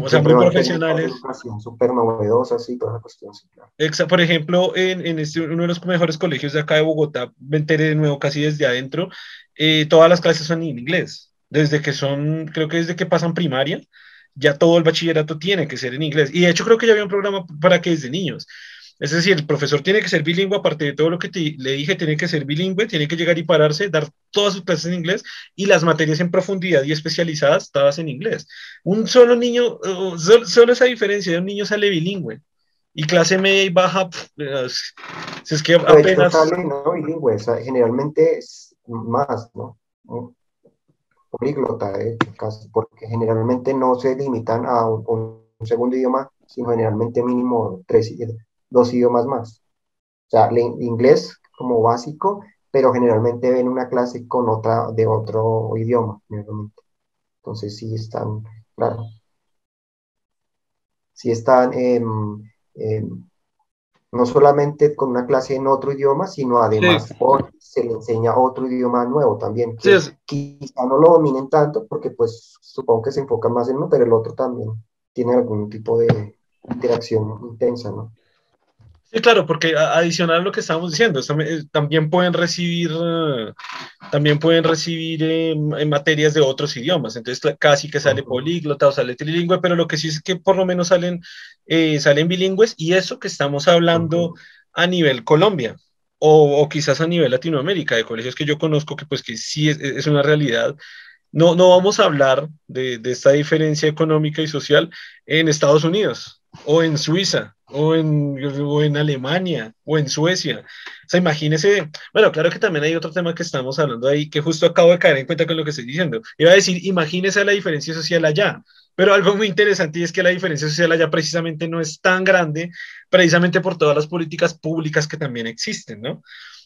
o sea, muy profesionales. Súper novedosas y toda la cuestión. Exacto. Por ejemplo, en, en este, uno de los mejores colegios de acá de Bogotá, me enteré de nuevo casi desde adentro, eh, todas las clases son en inglés. Desde que son, creo que desde que pasan primaria, ya todo el bachillerato tiene que ser en inglés. Y de hecho creo que ya había un programa para que desde niños. Es decir, el profesor tiene que ser bilingüe, aparte de todo lo que le dije, tiene que ser bilingüe, tiene que llegar y pararse, dar todas sus clases en inglés y las materias en profundidad y especializadas todas en inglés. Un solo niño, solo, esa diferencia de un niño sale bilingüe y clase media y baja, si es que apenas... no bilingüe, generalmente es más, ¿no? Políglota, hecho, casi, porque generalmente no se limitan a un, segundo idioma, sino generalmente mínimo tres, dos idiomas más. O sea, inglés como básico, pero generalmente ven una clase con otra de otro idioma, Entonces sí están, claro. Sí están, eh, no solamente con una clase en otro idioma, sino además se le enseña otro idioma nuevo también, que quizá no lo dominen tanto, porque pues supongo que se enfoca más en uno, pero el otro también tiene algún tipo de interacción intensa, ¿no? Sí, claro, porque adicional a lo que estábamos diciendo, eh, también pueden recibir, también pueden recibir en materias de otros idiomas, entonces casi que sale políglota o sale trilingüe, pero lo que sí es que por lo menos salen, eh, salen bilingües y eso que estamos hablando a nivel Colombia o, quizás a nivel Latinoamérica, de colegios que yo conozco que pues que sí es, una realidad. No, no vamos a hablar de, de esta diferencia económica y social en Estados Unidos o en Suiza o en, en Alemania o en Suecia. O sea, imagínese, bueno, claro que también hay otro tema que estamos hablando ahí, que justo acabo de caer en cuenta con lo que estoy diciendo. Iba a decir, imagínese la diferencia social allá, pero algo muy interesante es que la diferencia social allá precisamente no es tan grande, precisamente por todas las políticas públicas que también existen, ¿no?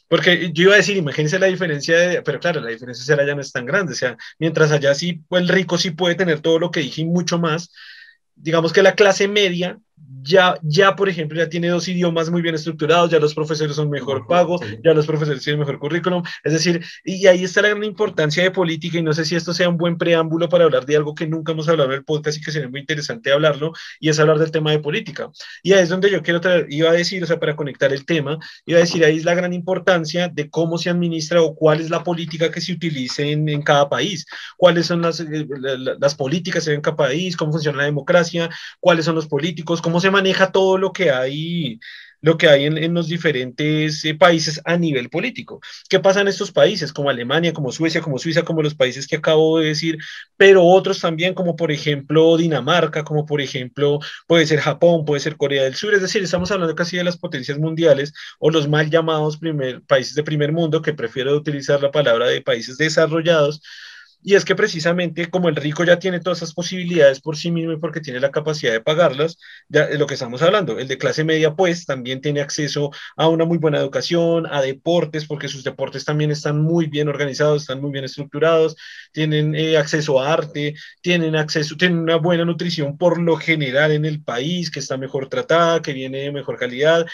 Porque yo iba a decir, imagínense la diferencia de, pero claro, la diferencia social allá no es tan grande, o sea, mientras allá sí, pues el rico sí puede tener todo lo que dije y mucho más, digamos que la clase media ya, ya, por ejemplo, ya tiene dos idiomas muy bien estructurados, ya los profesores son mejor pagos, ya los profesores tienen mejor currículum, es decir, y ahí está la gran importancia de política y no sé si esto sea un buen preámbulo para hablar de algo que nunca hemos hablado en el podcast y que sería muy interesante hablarlo, y es hablar del tema de política. Y ahí es donde yo quiero traer, iba a decir, o sea, para conectar el tema, iba a decir, ahí es la gran importancia de cómo se administra o cuál es la política que se utilice en, en cada país, cuáles son las, eh, las políticas en cada país, cómo funciona la democracia, cuáles son los políticos, cómo se maneja todo lo que hay lo que hay en, los diferentes eh, países a nivel político. ¿Qué pasa en estos países como Alemania, como Suecia, como Suiza, como los países que acabo de decir, pero otros también como por ejemplo Dinamarca, como por ejemplo puede ser Japón, puede ser Corea del Sur, es decir, estamos hablando casi de las potencias mundiales o los mal llamados primer, países de primer mundo, que prefiero utilizar la palabra de países desarrollados, y es que precisamente como el rico ya tiene todas esas posibilidades por sí mismo y porque tiene la capacidad de pagarlas, ya es lo que estamos hablando. El de clase media pues también tiene acceso a una muy buena educación, a deportes, porque sus deportes también están muy bien organizados, están muy bien estructurados, tienen eh, acceso a arte, tienen acceso, tienen una buena nutrición por lo general en el país, que está mejor tratada, que viene de mejor calidad.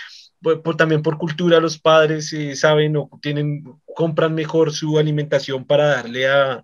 también por cultura los padres eh, saben o tienen, compran mejor su alimentación para darle a,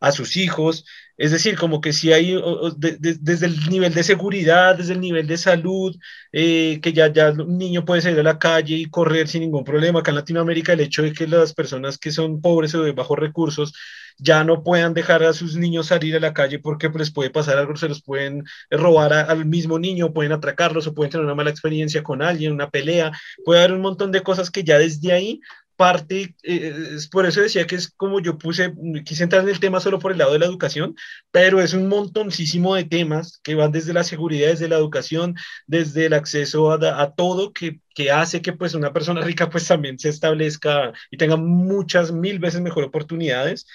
a sus hijos. Es decir, como que si hay, desde el nivel de seguridad, desde el nivel de salud, eh, que ya, ya un niño puede salir a la calle y correr sin ningún problema. Acá en Latinoamérica el hecho de que las personas que son pobres o de bajos recursos ya no puedan dejar a sus niños salir a la calle porque les puede pasar algo, se los pueden robar al mismo niño, pueden atracarlos o pueden tener una mala experiencia con alguien, una pelea, puede haber un montón de cosas que ya desde ahí parte, eh, es por eso decía que es como yo puse, quise entrar en el tema solo por el lado de la educación, pero es un montoncísimo de temas que van desde la seguridad, desde la educación, desde el acceso a, a todo que, que, hace que pues una persona rica pues también se establezca y tenga muchas mil veces mejor oportunidades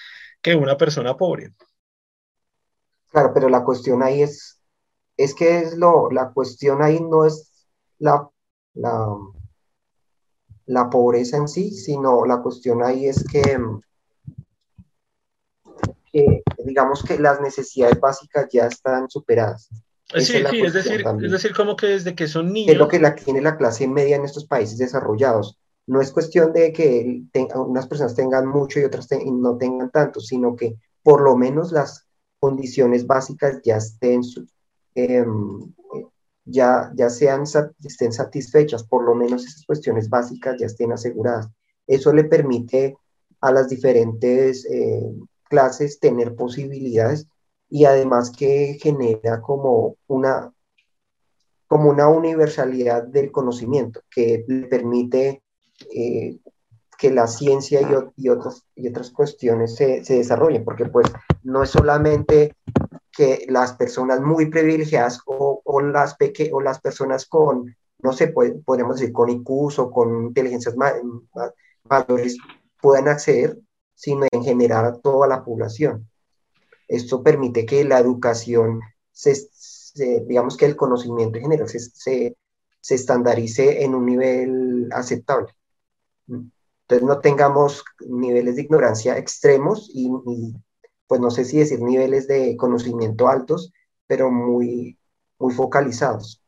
que una persona pobre. Claro, pero la cuestión ahí es, es que es lo, la cuestión ahí no es la, la la pobreza en sí, sino la cuestión ahí es que, digamos que las necesidades básicas ya están superadas. Sí, sí, es, decir, es decir, como que desde que son niños. Es lo que la, tiene la clase media en estos países desarrollados. No es cuestión de que unas personas tengan mucho y otras no tengan tanto, sino que por lo menos las condiciones básicas ya estén eh, ya, ya sean, estén satisfechas, por lo menos esas cuestiones básicas ya estén aseguradas. Eso le permite a las diferentes eh, clases tener posibilidades y además que genera como una, como una universalidad del conocimiento que le permite eh, que la ciencia y, otros, y otras cuestiones se, se, desarrollen, porque pues no es solamente que las personas muy privilegiadas o, o las, peque o las personas con, no sé, podemos decir con IQs o con inteligencias mayores puedan acceder, sino en general a toda la población. Esto permite que la educación, se, digamos que el conocimiento en general se, se, estandarice en un nivel aceptable. Entonces no tengamos niveles de ignorancia extremos y pues no sé si decir niveles de conocimiento altos, pero muy, muy focalizados.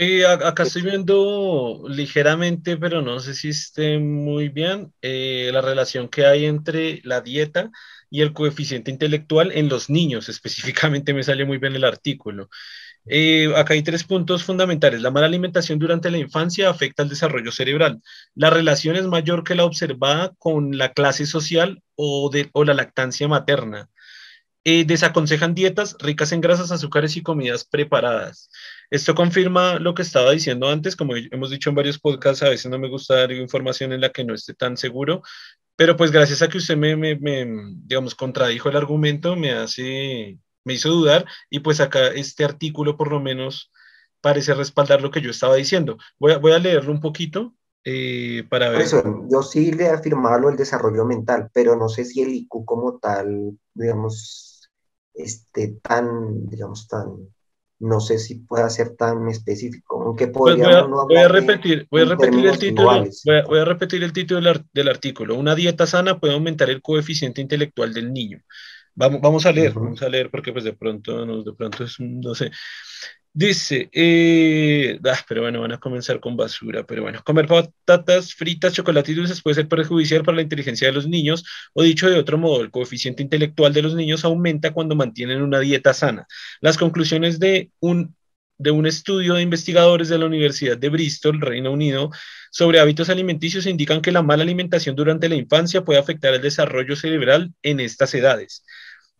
Eh, acá estoy viendo ligeramente, pero no sé si esté muy bien, eh, la relación que hay entre la dieta y el coeficiente intelectual en los niños. Específicamente me sale muy bien el artículo. Eh, acá hay tres puntos fundamentales. La mala alimentación durante la infancia afecta al desarrollo cerebral. La relación es mayor que la observada con la clase social o, de, o la lactancia materna. Eh, desaconsejan dietas ricas en grasas, azúcares y comidas preparadas. Esto confirma lo que estaba diciendo antes, como hemos dicho en varios podcasts, a veces no me gusta dar información en la que no esté tan seguro, pero pues gracias a que usted me, me, me digamos, contradijo el argumento, me hace me hizo dudar y pues acá este artículo por lo menos parece respaldar lo que yo estaba diciendo. Voy a, leerlo un poquito eh, para ver. Eso, yo sí le he afirmado el desarrollo mental, pero no sé si el IQ como tal, digamos, este, tan, digamos, tan, no sé si pueda ser tan específico, aunque pues podría voy, a, repetir, voy a repetir el título, voy a, repetir el título del, del, artículo. Una dieta sana puede aumentar el coeficiente intelectual del niño. Vamos, vamos a leer, vamos a leer porque pues de pronto, no, de pronto es, no sé. Dice, eh, ah, pero bueno, van a comenzar con basura, pero bueno, comer patatas fritas, chocolate y dulces puede ser perjudicial para la inteligencia de los niños, o dicho de otro modo, el coeficiente intelectual de los niños aumenta cuando mantienen una dieta sana. Las conclusiones de un, de un estudio de investigadores de la Universidad de Bristol, Reino Unido, sobre hábitos alimenticios indican que la mala alimentación durante la infancia puede afectar el desarrollo cerebral en estas edades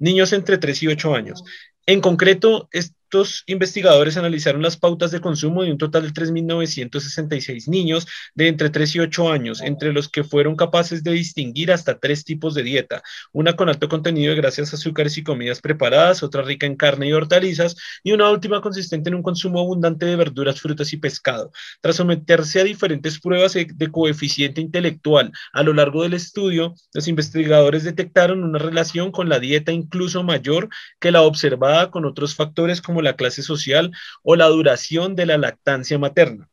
niños entre 3 y 8 años. En concreto, estos investigadores analizaron las pautas de consumo de un total de 3.966 niños de entre 3 y 8 años, entre los que fueron capaces de distinguir hasta tres tipos de dieta, una con alto contenido de grasas, azúcares y comidas preparadas, otra rica en carne y hortalizas, y una última consistente en un consumo abundante de verduras, frutas y pescado. Tras someterse a diferentes pruebas de coeficiente intelectual a lo largo del estudio, los investigadores detectaron una relación con la dieta incluso mayor que la observada con otros factores como la clase social o la duración de la lactancia materna.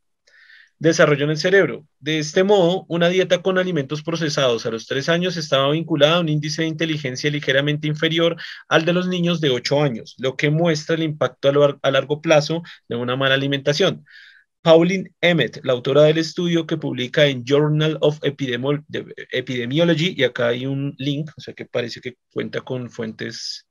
Desarrollo en el cerebro. De este modo, una dieta con alimentos procesados a los tres años estaba vinculada a un índice de inteligencia ligeramente inferior al de los niños de 8 años, lo que muestra el impacto a, largo plazo de una mala alimentación. Pauline Emmett, la autora del estudio que publica en Journal of Epidemiology, y acá hay un link, o sea que parece que cuenta con fuentes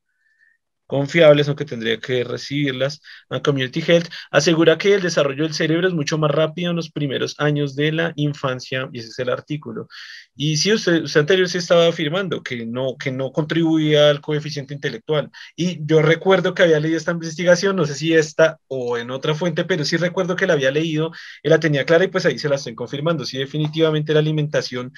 confiables, aunque tendría que recibirlas, a Community Health, asegura que el desarrollo del cerebro es mucho más rápido en los primeros años de la infancia, y ese es el artículo. Y sí, usted, anterior se estaba afirmando que no, que no contribuía al coeficiente intelectual. Y yo recuerdo que había leído esta investigación, no sé si esta o en otra fuente, pero sí recuerdo que la había leído, y la tenía clara y pues ahí se la estoy confirmando. Sí, definitivamente la alimentación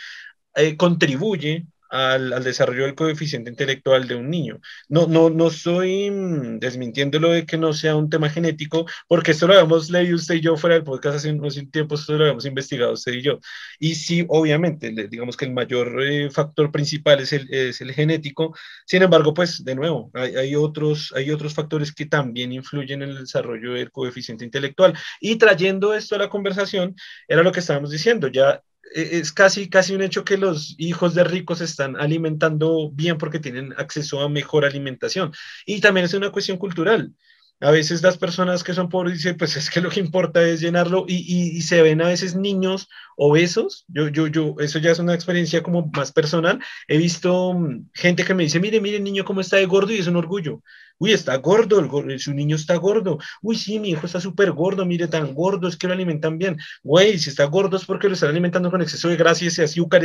eh, contribuye al, desarrollo del coeficiente intelectual de un niño. No, no, no estoy mm, desmintiendo lo de que no sea un tema genético, porque esto lo habíamos leído usted y yo fuera del podcast hace, un tiempo, esto lo habíamos investigado usted y yo. Y sí, obviamente, digamos que el mayor eh, factor principal es el, es el genético. Sin embargo, pues, de nuevo, hay, hay, otros, hay otros factores que también influyen en el desarrollo del coeficiente intelectual. Y trayendo esto a la conversación, era lo que estábamos diciendo, ya es casi, casi un hecho que los hijos de ricos están alimentando bien porque tienen acceso a mejor alimentación. Y también es una cuestión cultural. A veces las personas que son pobres dicen, pues es que lo que importa es llenarlo y, y, se ven a veces niños obesos. Yo, yo, yo, eso ya es una experiencia como más personal. He visto mm, gente que me dice, mire, mire, niño, cómo está de gordo y es un orgullo. Uy, está gordo, el, su niño está gordo. Uy, sí, mi hijo está súper gordo, mire, tan gordo, es que lo alimentan bien. Güey, si está gordo es porque lo están alimentando con exceso de grasas y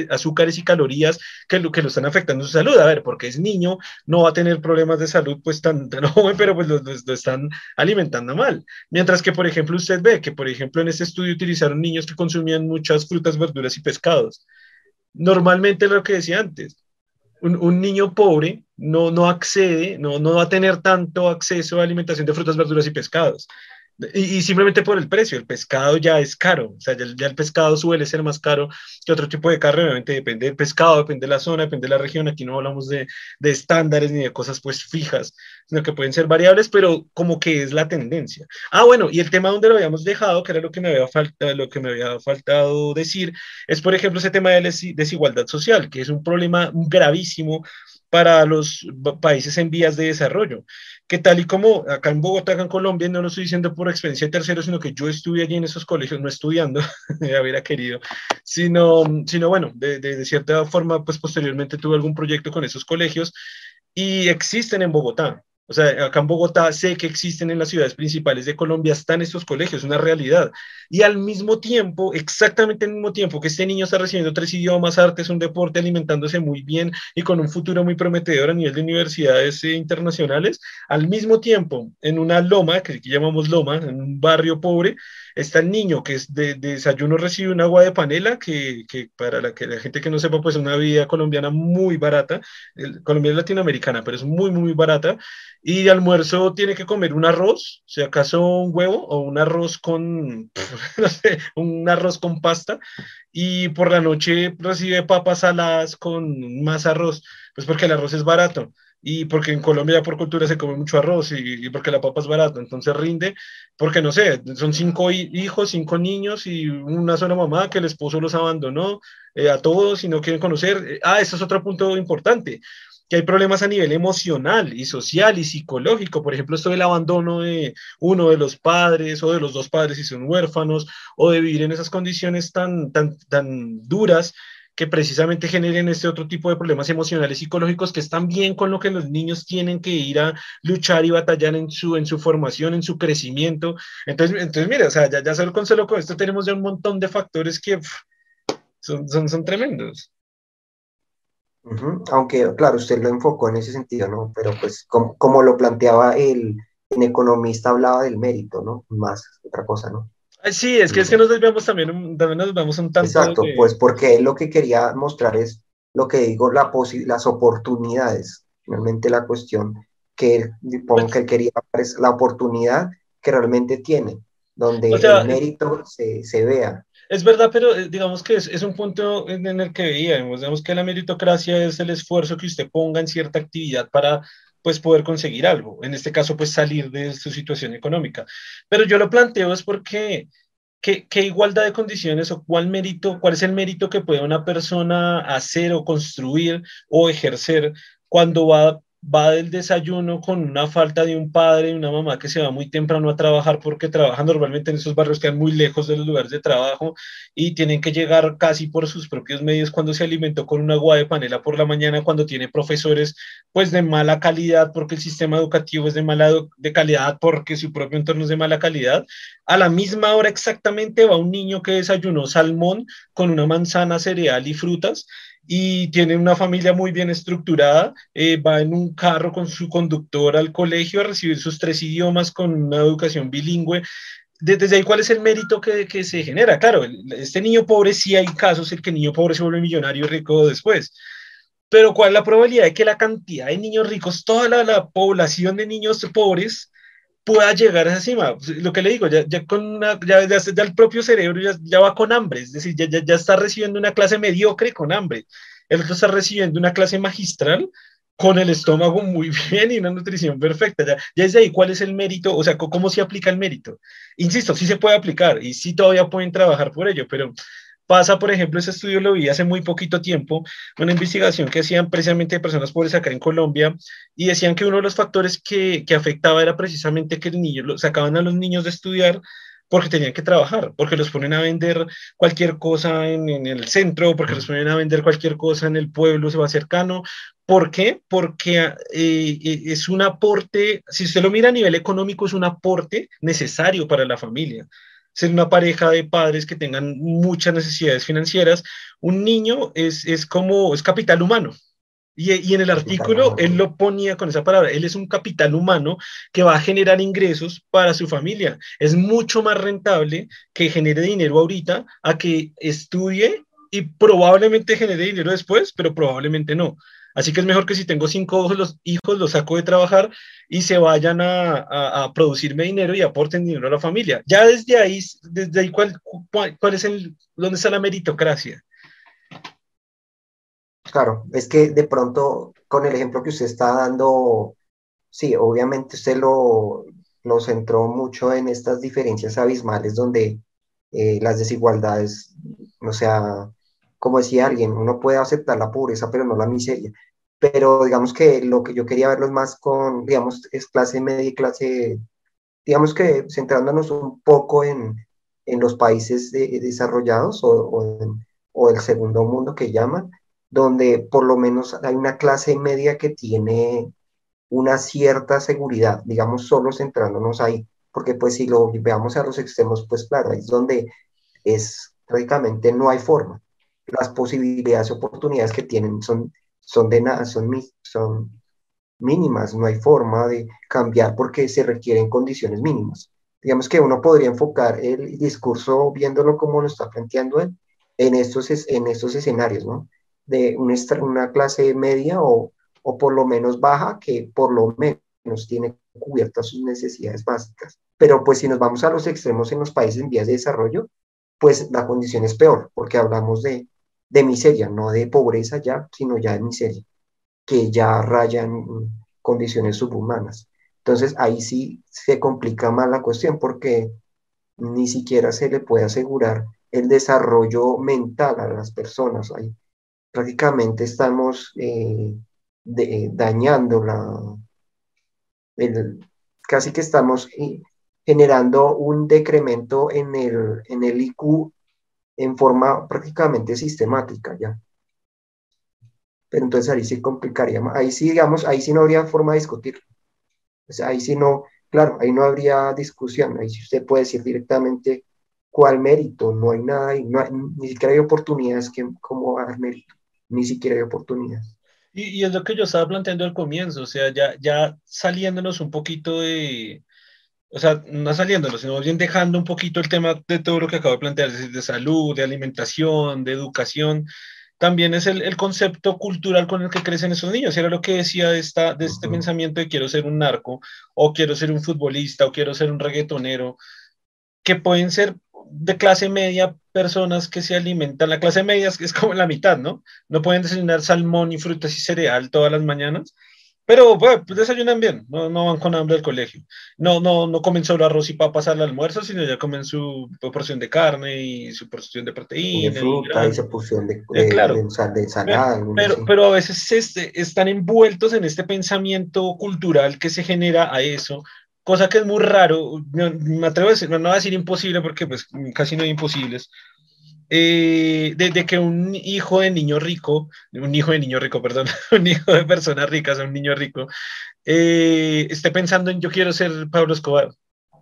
azúcares, y calorías que lo, que lo están afectando su salud. A ver, porque es niño, no va a tener problemas de salud pues tan, joven, pero pues lo, lo, están alimentando mal. Mientras que, por ejemplo, usted ve que, por ejemplo, en este estudio utilizaron niños que consumían muchas frutas, verduras y pescados. Normalmente lo que decía antes, un, un niño pobre no, no accede, no, no va a tener tanto acceso a alimentación de frutas, verduras y pescados. Y, simplemente por el precio, el pescado ya es caro, o sea, ya, el pescado suele ser más caro que otro tipo de carne, obviamente depende del pescado, depende de la zona, depende de la región, aquí no hablamos de, de estándares ni de cosas pues fijas, sino que pueden ser variables, pero como que es la tendencia. Ah, bueno, y el tema donde lo habíamos dejado, que era lo que me había, falta, lo que me había faltado decir, es por ejemplo ese tema de la desigualdad social, que es un problema gravísimo para los países en vías de desarrollo. Que tal y como acá en Bogotá, acá en Colombia, no lo estoy diciendo por experiencia de tercero, sino que yo estuve allí en esos colegios, no estudiando, hubiera querido, sino, sino bueno, de, de, cierta forma, pues posteriormente tuve algún proyecto con esos colegios y existen en Bogotá. O sea, acá en Bogotá sé que existen en las ciudades principales de Colombia, están estos colegios, una realidad. Y al mismo tiempo, exactamente al mismo tiempo que este niño está recibiendo tres idiomas, artes, un deporte, alimentándose muy bien y con un futuro muy prometedor a nivel de universidades eh, internacionales, al mismo tiempo, en una loma, que llamamos loma, en un barrio pobre, está el niño que es de, desayuno recibe un agua de panela, que, que, para la, que la gente que no sepa, pues es una vida colombiana muy barata, el, colombiana latinoamericana, pero es muy, muy barata, y de almuerzo tiene que comer un arroz, si acaso un huevo o un arroz con, no sé, un arroz con pasta, y por la noche recibe papas saladas con más arroz, pues porque el arroz es barato y porque en Colombia por cultura se come mucho arroz y, porque la papa es barata, entonces rinde, porque no sé, son cinco hijos, cinco niños y una sola mamá que el esposo los abandonó eh, a todos y no quieren conocer. Ah, eso es otro punto importante, que hay problemas a nivel emocional y social y psicológico, por ejemplo, esto del abandono de uno de los padres o de los dos padres si son huérfanos o de vivir en esas condiciones tan, tan, tan duras que precisamente generen este otro tipo de problemas emocionales psicológicos que están bien con lo que los niños tienen que ir a luchar y batallar en su, en su formación, en su crecimiento. Entonces, entonces mira, o sea, ya, ya solo con solo con esto tenemos ya un montón de factores que son, son, son tremendos. Aunque, claro, usted lo enfocó en ese sentido, ¿no? Pero pues como, como lo planteaba el, el economista, hablaba del mérito, ¿no? Más otra cosa, ¿no? Sí, es que, es que nos desviamos también, también nos desviamos un tanto. Exacto, pues porque lo que quería mostrar es lo que digo, la las oportunidades. Realmente la cuestión que él, que él quería es la oportunidad que realmente tiene, donde el mérito se, se, vea. Es verdad, pero eh, digamos que es, un punto en el que veíamos, digamos que la meritocracia es el esfuerzo que usted ponga en cierta actividad para pues poder conseguir algo, en este caso pues salir de su situación económica. Pero yo lo planteo es porque ¿qué, qué igualdad de condiciones o cuál mérito, cuál es el mérito que puede una persona hacer o construir o ejercer cuando va va del desayuno con una falta de un padre y una mamá que se va muy temprano a trabajar porque trabajan normalmente en esos barrios que están muy lejos de los lugares de trabajo y tienen que llegar casi por sus propios medios cuando se alimentó con un agua de panela por la mañana, cuando tiene profesores pues de mala calidad porque el sistema educativo es de mala de calidad porque su propio entorno es de mala calidad. A la misma hora exactamente va un niño que desayunó salmón con una manzana, cereal y frutas y tiene una familia muy bien estructurada, eh, va en un carro con su conductor al colegio a recibir sus tres idiomas con una educación bilingüe. Desde ahí, ¿cuál es el mérito que, que se genera? Claro, este niño pobre sí hay casos en que el niño pobre se vuelve millonario y rico después, pero ¿cuál es la probabilidad de que la cantidad de niños ricos, toda la, la población de niños pobres, pueda llegar a esa cima. Lo que le digo, ya, con una, ya, ya, el propio cerebro ya, va con hambre, es decir, ya, está recibiendo una clase mediocre con hambre. El otro está recibiendo una clase magistral con el estómago muy bien y una nutrición perfecta. Ya, ya es de ahí cuál es el mérito, o sea, cómo se aplica el mérito. Insisto, sí se puede aplicar y sí todavía pueden trabajar por ello, pero Pasa, por ejemplo, ese estudio lo vi hace muy poquito tiempo, una investigación que hacían precisamente de personas pobres acá en Colombia, y decían que uno de los factores que, que afectaba era precisamente que el niño, sacaban a los niños de estudiar porque tenían que trabajar, porque los ponen a vender cualquier cosa en, en, el centro, porque los ponen a vender cualquier cosa en el pueblo se va cercano. ¿Por qué? Porque eh, eh, es un aporte, si usted lo mira a nivel económico, es un aporte necesario para la familia ser una pareja de padres que tengan muchas necesidades financieras, un niño es, es como, es capital humano. Y, y en el artículo él lo ponía con esa palabra, él es un capital humano que va a generar ingresos para su familia. Es mucho más rentable que genere dinero ahorita a que estudie y probablemente genere dinero después, pero probablemente no. Así que es mejor que si tengo cinco hijos, los hijos los saco de trabajar y se vayan a, a, producirme dinero y aporten dinero a la familia. Ya desde ahí, desde ahí ¿cuál, cuál, es el, dónde está la meritocracia? Claro, es que de pronto con el ejemplo que usted está dando, sí, obviamente usted lo, lo centró mucho en estas diferencias abismales donde eh, las desigualdades, o sea, como decía alguien, uno puede aceptar la pobreza, pero no la miseria. pero digamos que lo que yo quería verlos más con, digamos, es clase media y clase, digamos que centrándonos un poco en, en los países desarrollados o, o, el segundo mundo que llaman, donde por lo menos hay una clase media que tiene una cierta seguridad, digamos, solo centrándonos ahí, porque pues si lo veamos a los extremos, pues claro, ahí es donde es prácticamente no hay forma. Las posibilidades y oportunidades que tienen son son de nada, son, son mínimas, no hay forma de cambiar porque se requieren condiciones mínimas. Digamos que uno podría enfocar el discurso viéndolo como lo está planteando él en estos, en estos escenarios, ¿no? De una, una clase media o, o por lo menos baja que por lo menos tiene cubiertas sus necesidades básicas. Pero pues si nos vamos a los extremos en los países en vías de desarrollo, pues la condición es peor, porque hablamos de de miseria, no de pobreza ya, sino ya de miseria, que ya rayan condiciones subhumanas. Entonces ahí sí se complica más la cuestión porque ni siquiera se le puede asegurar el desarrollo mental a las personas. Ahí prácticamente estamos eh, dañando la, casi que estamos eh, generando un decremento en el, en el IQ en forma prácticamente sistemática ya. Pero entonces ahí sí complicaría, ahí sí, digamos, ahí sí no habría forma de discutir. O sea, ahí sí no, claro, ahí no habría discusión, ahí sí usted puede decir directamente cuál mérito, no hay nada, ni siquiera hay oportunidades que, como dar mérito, ni siquiera hay oportunidades. Y, y, es lo que yo estaba planteando al comienzo, o sea, ya, ya saliéndonos un poquito de, o sea, no saliéndolo, sino bien dejando un poquito el tema de todo lo que acabo de plantear, de salud, de alimentación, de educación, también es el, el, concepto cultural con el que crecen esos niños. Era lo que decía de, esta, de este pensamiento de quiero ser un narco, o quiero ser un futbolista, o quiero ser un reggaetonero, que pueden ser de clase media personas que se alimentan. La clase media es, es como la mitad, ¿no? No pueden desayunar salmón y frutas y cereal todas las mañanas pero bueno, pues desayunan bien, no, no van con hambre al colegio. No, no, no comen solo arroz y papas al almuerzo, sino ya comen su porción de carne y su porción de proteína. De fruta y, su porción de, eh, claro. de, ensalada. Pero, pero, a veces este, están envueltos en este pensamiento cultural que se genera a eso, cosa que es muy raro. Me atrevo a decir, no, no voy a decir imposible porque pues casi no hay imposibles, eh, desde que un hijo de niño rico, un hijo de niño rico, perdón, un hijo de personas ricas, un niño rico, eh, esté pensando en yo quiero ser Pablo Escobar.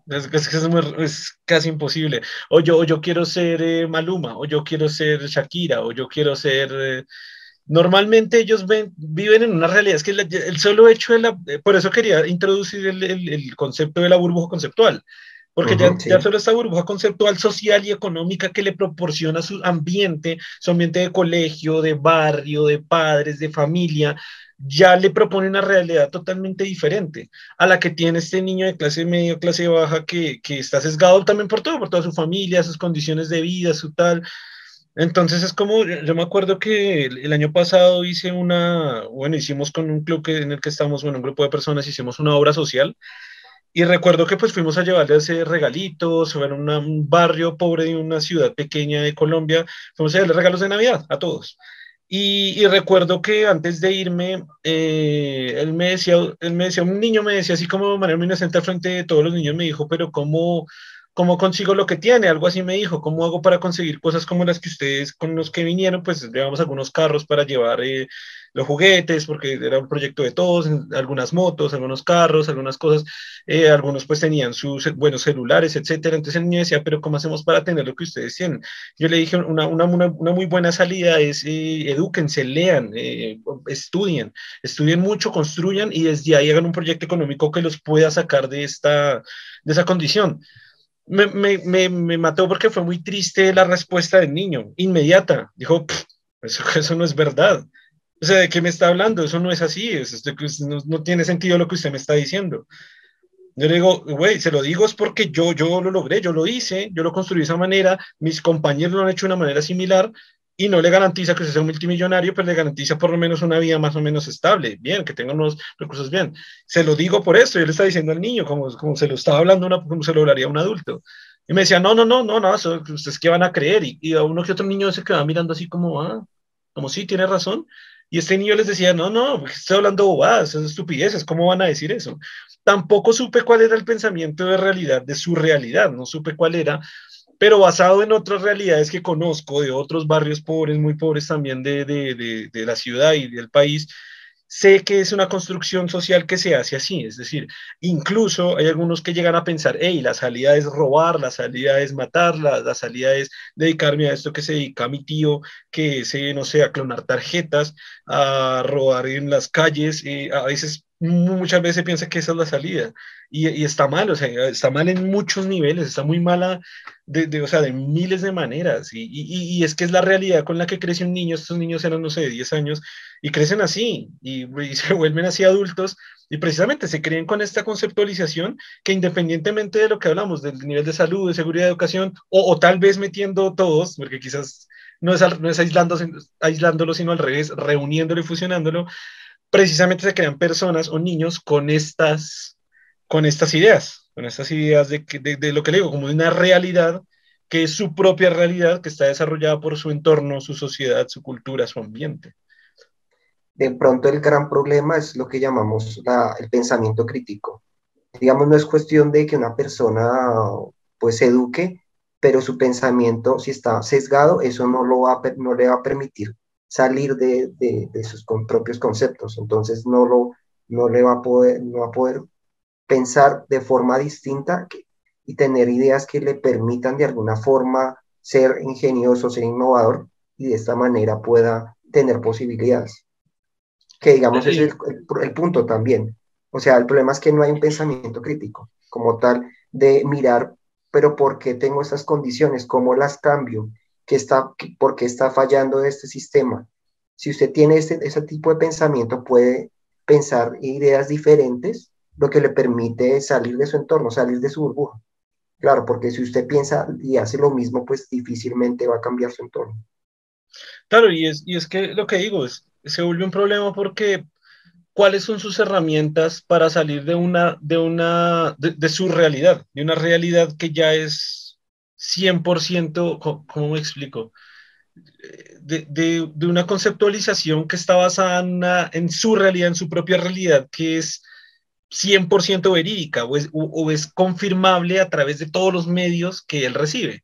Es, es, casi imposible. O yo, yo quiero ser eh, Maluma, o yo quiero ser Shakira, o yo quiero ser... Eh, normalmente ellos ven, viven en una realidad, es que el, solo hecho de la... Por eso quería introducir el concepto de la burbuja conceptual porque ya, ya, solo esta burbuja conceptual, social y económica que le proporciona su ambiente, su ambiente de colegio, de barrio, de padres, de familia, ya le propone una realidad totalmente diferente a la que tiene este niño de clase media, clase baja, que, que está sesgado también por todo, por toda su familia, sus condiciones de vida, su tal. Entonces es como, yo me acuerdo que el, año pasado hice una, bueno, hicimos con un club que, en el que estamos, bueno, un grupo de personas, hicimos una obra social y recuerdo que pues fuimos a llevarle ese regalitos, en un barrio pobre de una ciudad pequeña de Colombia, fuimos a llevarle regalos de Navidad a todos. Y, y recuerdo que antes de irme, eh, él, me decía, él me decía, un niño me decía así como de manera muy inocente al frente de todos los niños, me dijo, pero ¿cómo, ¿cómo consigo lo que tiene? Algo así me dijo, ¿cómo hago para conseguir cosas como las que ustedes con los que vinieron? Pues llevamos algunos carros para llevar eh, los juguetes, porque era un proyecto de todos, algunas motos, algunos carros, algunas cosas, eh, algunos pues tenían sus buenos celulares, etcétera. Entonces el niño decía, pero ¿cómo hacemos para tener lo que ustedes tienen? Yo le dije, una, una, una muy buena salida es eh, edúquense, lean, eh, estudien, estudien mucho, construyan y desde ahí hagan un proyecto económico que los pueda sacar de, esta, de esa condición. Me, me, me, me mató porque fue muy triste la respuesta del niño, inmediata. Dijo, eso, eso no es verdad. O sea, ¿de qué me está hablando? Eso no es así, es, no, no, tiene sentido lo que usted me está diciendo. Yo le digo, güey, se lo digo es porque yo, yo lo logré, yo lo hice, yo lo construí de esa manera, mis compañeros lo han hecho de una manera similar y no le garantiza que sea un multimillonario, pero le garantiza por lo menos una vida más o menos estable, bien, que tenga unos recursos bien. Se lo digo por esto, yo le estaba diciendo al niño, como, como se lo estaba hablando, una, como se lo hablaría a un adulto. Y me decía, no, no, no, no, no, ustedes qué van a creer. Y, y a uno que otro niño se quedaba mirando así como, ah, como sí, tiene razón Y este niño les decía, no, no, estoy hablando bobadas, estupideces, ¿cómo van a decir eso? Tampoco supe cuál era el pensamiento de realidad, de su realidad, no supe cuál era, pero basado en otras realidades que conozco, de otros barrios pobres, muy pobres también de, de, de, la ciudad y del país, sé que es una construcción social que se hace así, es decir, incluso hay algunos que llegan a pensar, hey, la salida es robar, la salida es matar, la, salida es dedicarme a esto que se dedica a mi tío, que es, no sé, a clonar tarjetas, a robar en las calles, eh, a veces muchas veces piensa que esa es la salida. Y, y, está mal, o sea, está mal en muchos niveles, está muy mala de, de o sea, de miles de maneras. Y, y, es que es la realidad con la que crece un niño, estos niños eran, no sé, de 10 años y crecen así y, se vuelven así adultos. Y precisamente se creen con esta conceptualización que independientemente de lo que hablamos, del nivel de salud, de seguridad, de educación o, tal vez metiendo todos, porque quizás no es, no es aislándolo, sino al revés, reuniéndolo y fusionándolo, precisamente se crean personas o niños con estas, con estas ideas, con estas ideas de, de, de lo que le digo, como de una realidad que es su propia realidad, que está desarrollada por su entorno, su sociedad, su cultura, su ambiente. De pronto el gran problema es lo que llamamos la, el pensamiento crítico. Digamos, no es cuestión de que una persona pues se eduque, pero su pensamiento, si está sesgado, eso no, lo va, no le va a permitir salir de, de, de sus con, propios conceptos. Entonces no, lo, no le va a poder, no va a poder pensar de forma distinta que, y tener ideas que le permitan de alguna forma ser ingenioso, ser innovador y de esta manera pueda tener posibilidades. Que digamos sí. es el, el, el, punto también. O sea, el problema es que no hay un pensamiento crítico como tal de mirar, pero ¿por qué tengo estas condiciones? ¿Cómo las cambio? Que está, por qué está fallando este sistema. Si usted tiene este, ese tipo de pensamiento, puede pensar ideas diferentes, lo que le permite salir de su entorno, salir de su burbuja. Claro, porque si usted piensa y hace lo mismo, pues difícilmente va a cambiar su entorno. Claro, y es, y es que lo que digo es, se vuelve un problema porque cuáles son sus herramientas para salir de una, de una, de, de su realidad, de una realidad que ya es 100%, ¿cómo me explico? De, de, de, una conceptualización que está basada en, su realidad, en su propia realidad, que es 100% verídica o es, o, o es confirmable a través de todos los medios que él recibe.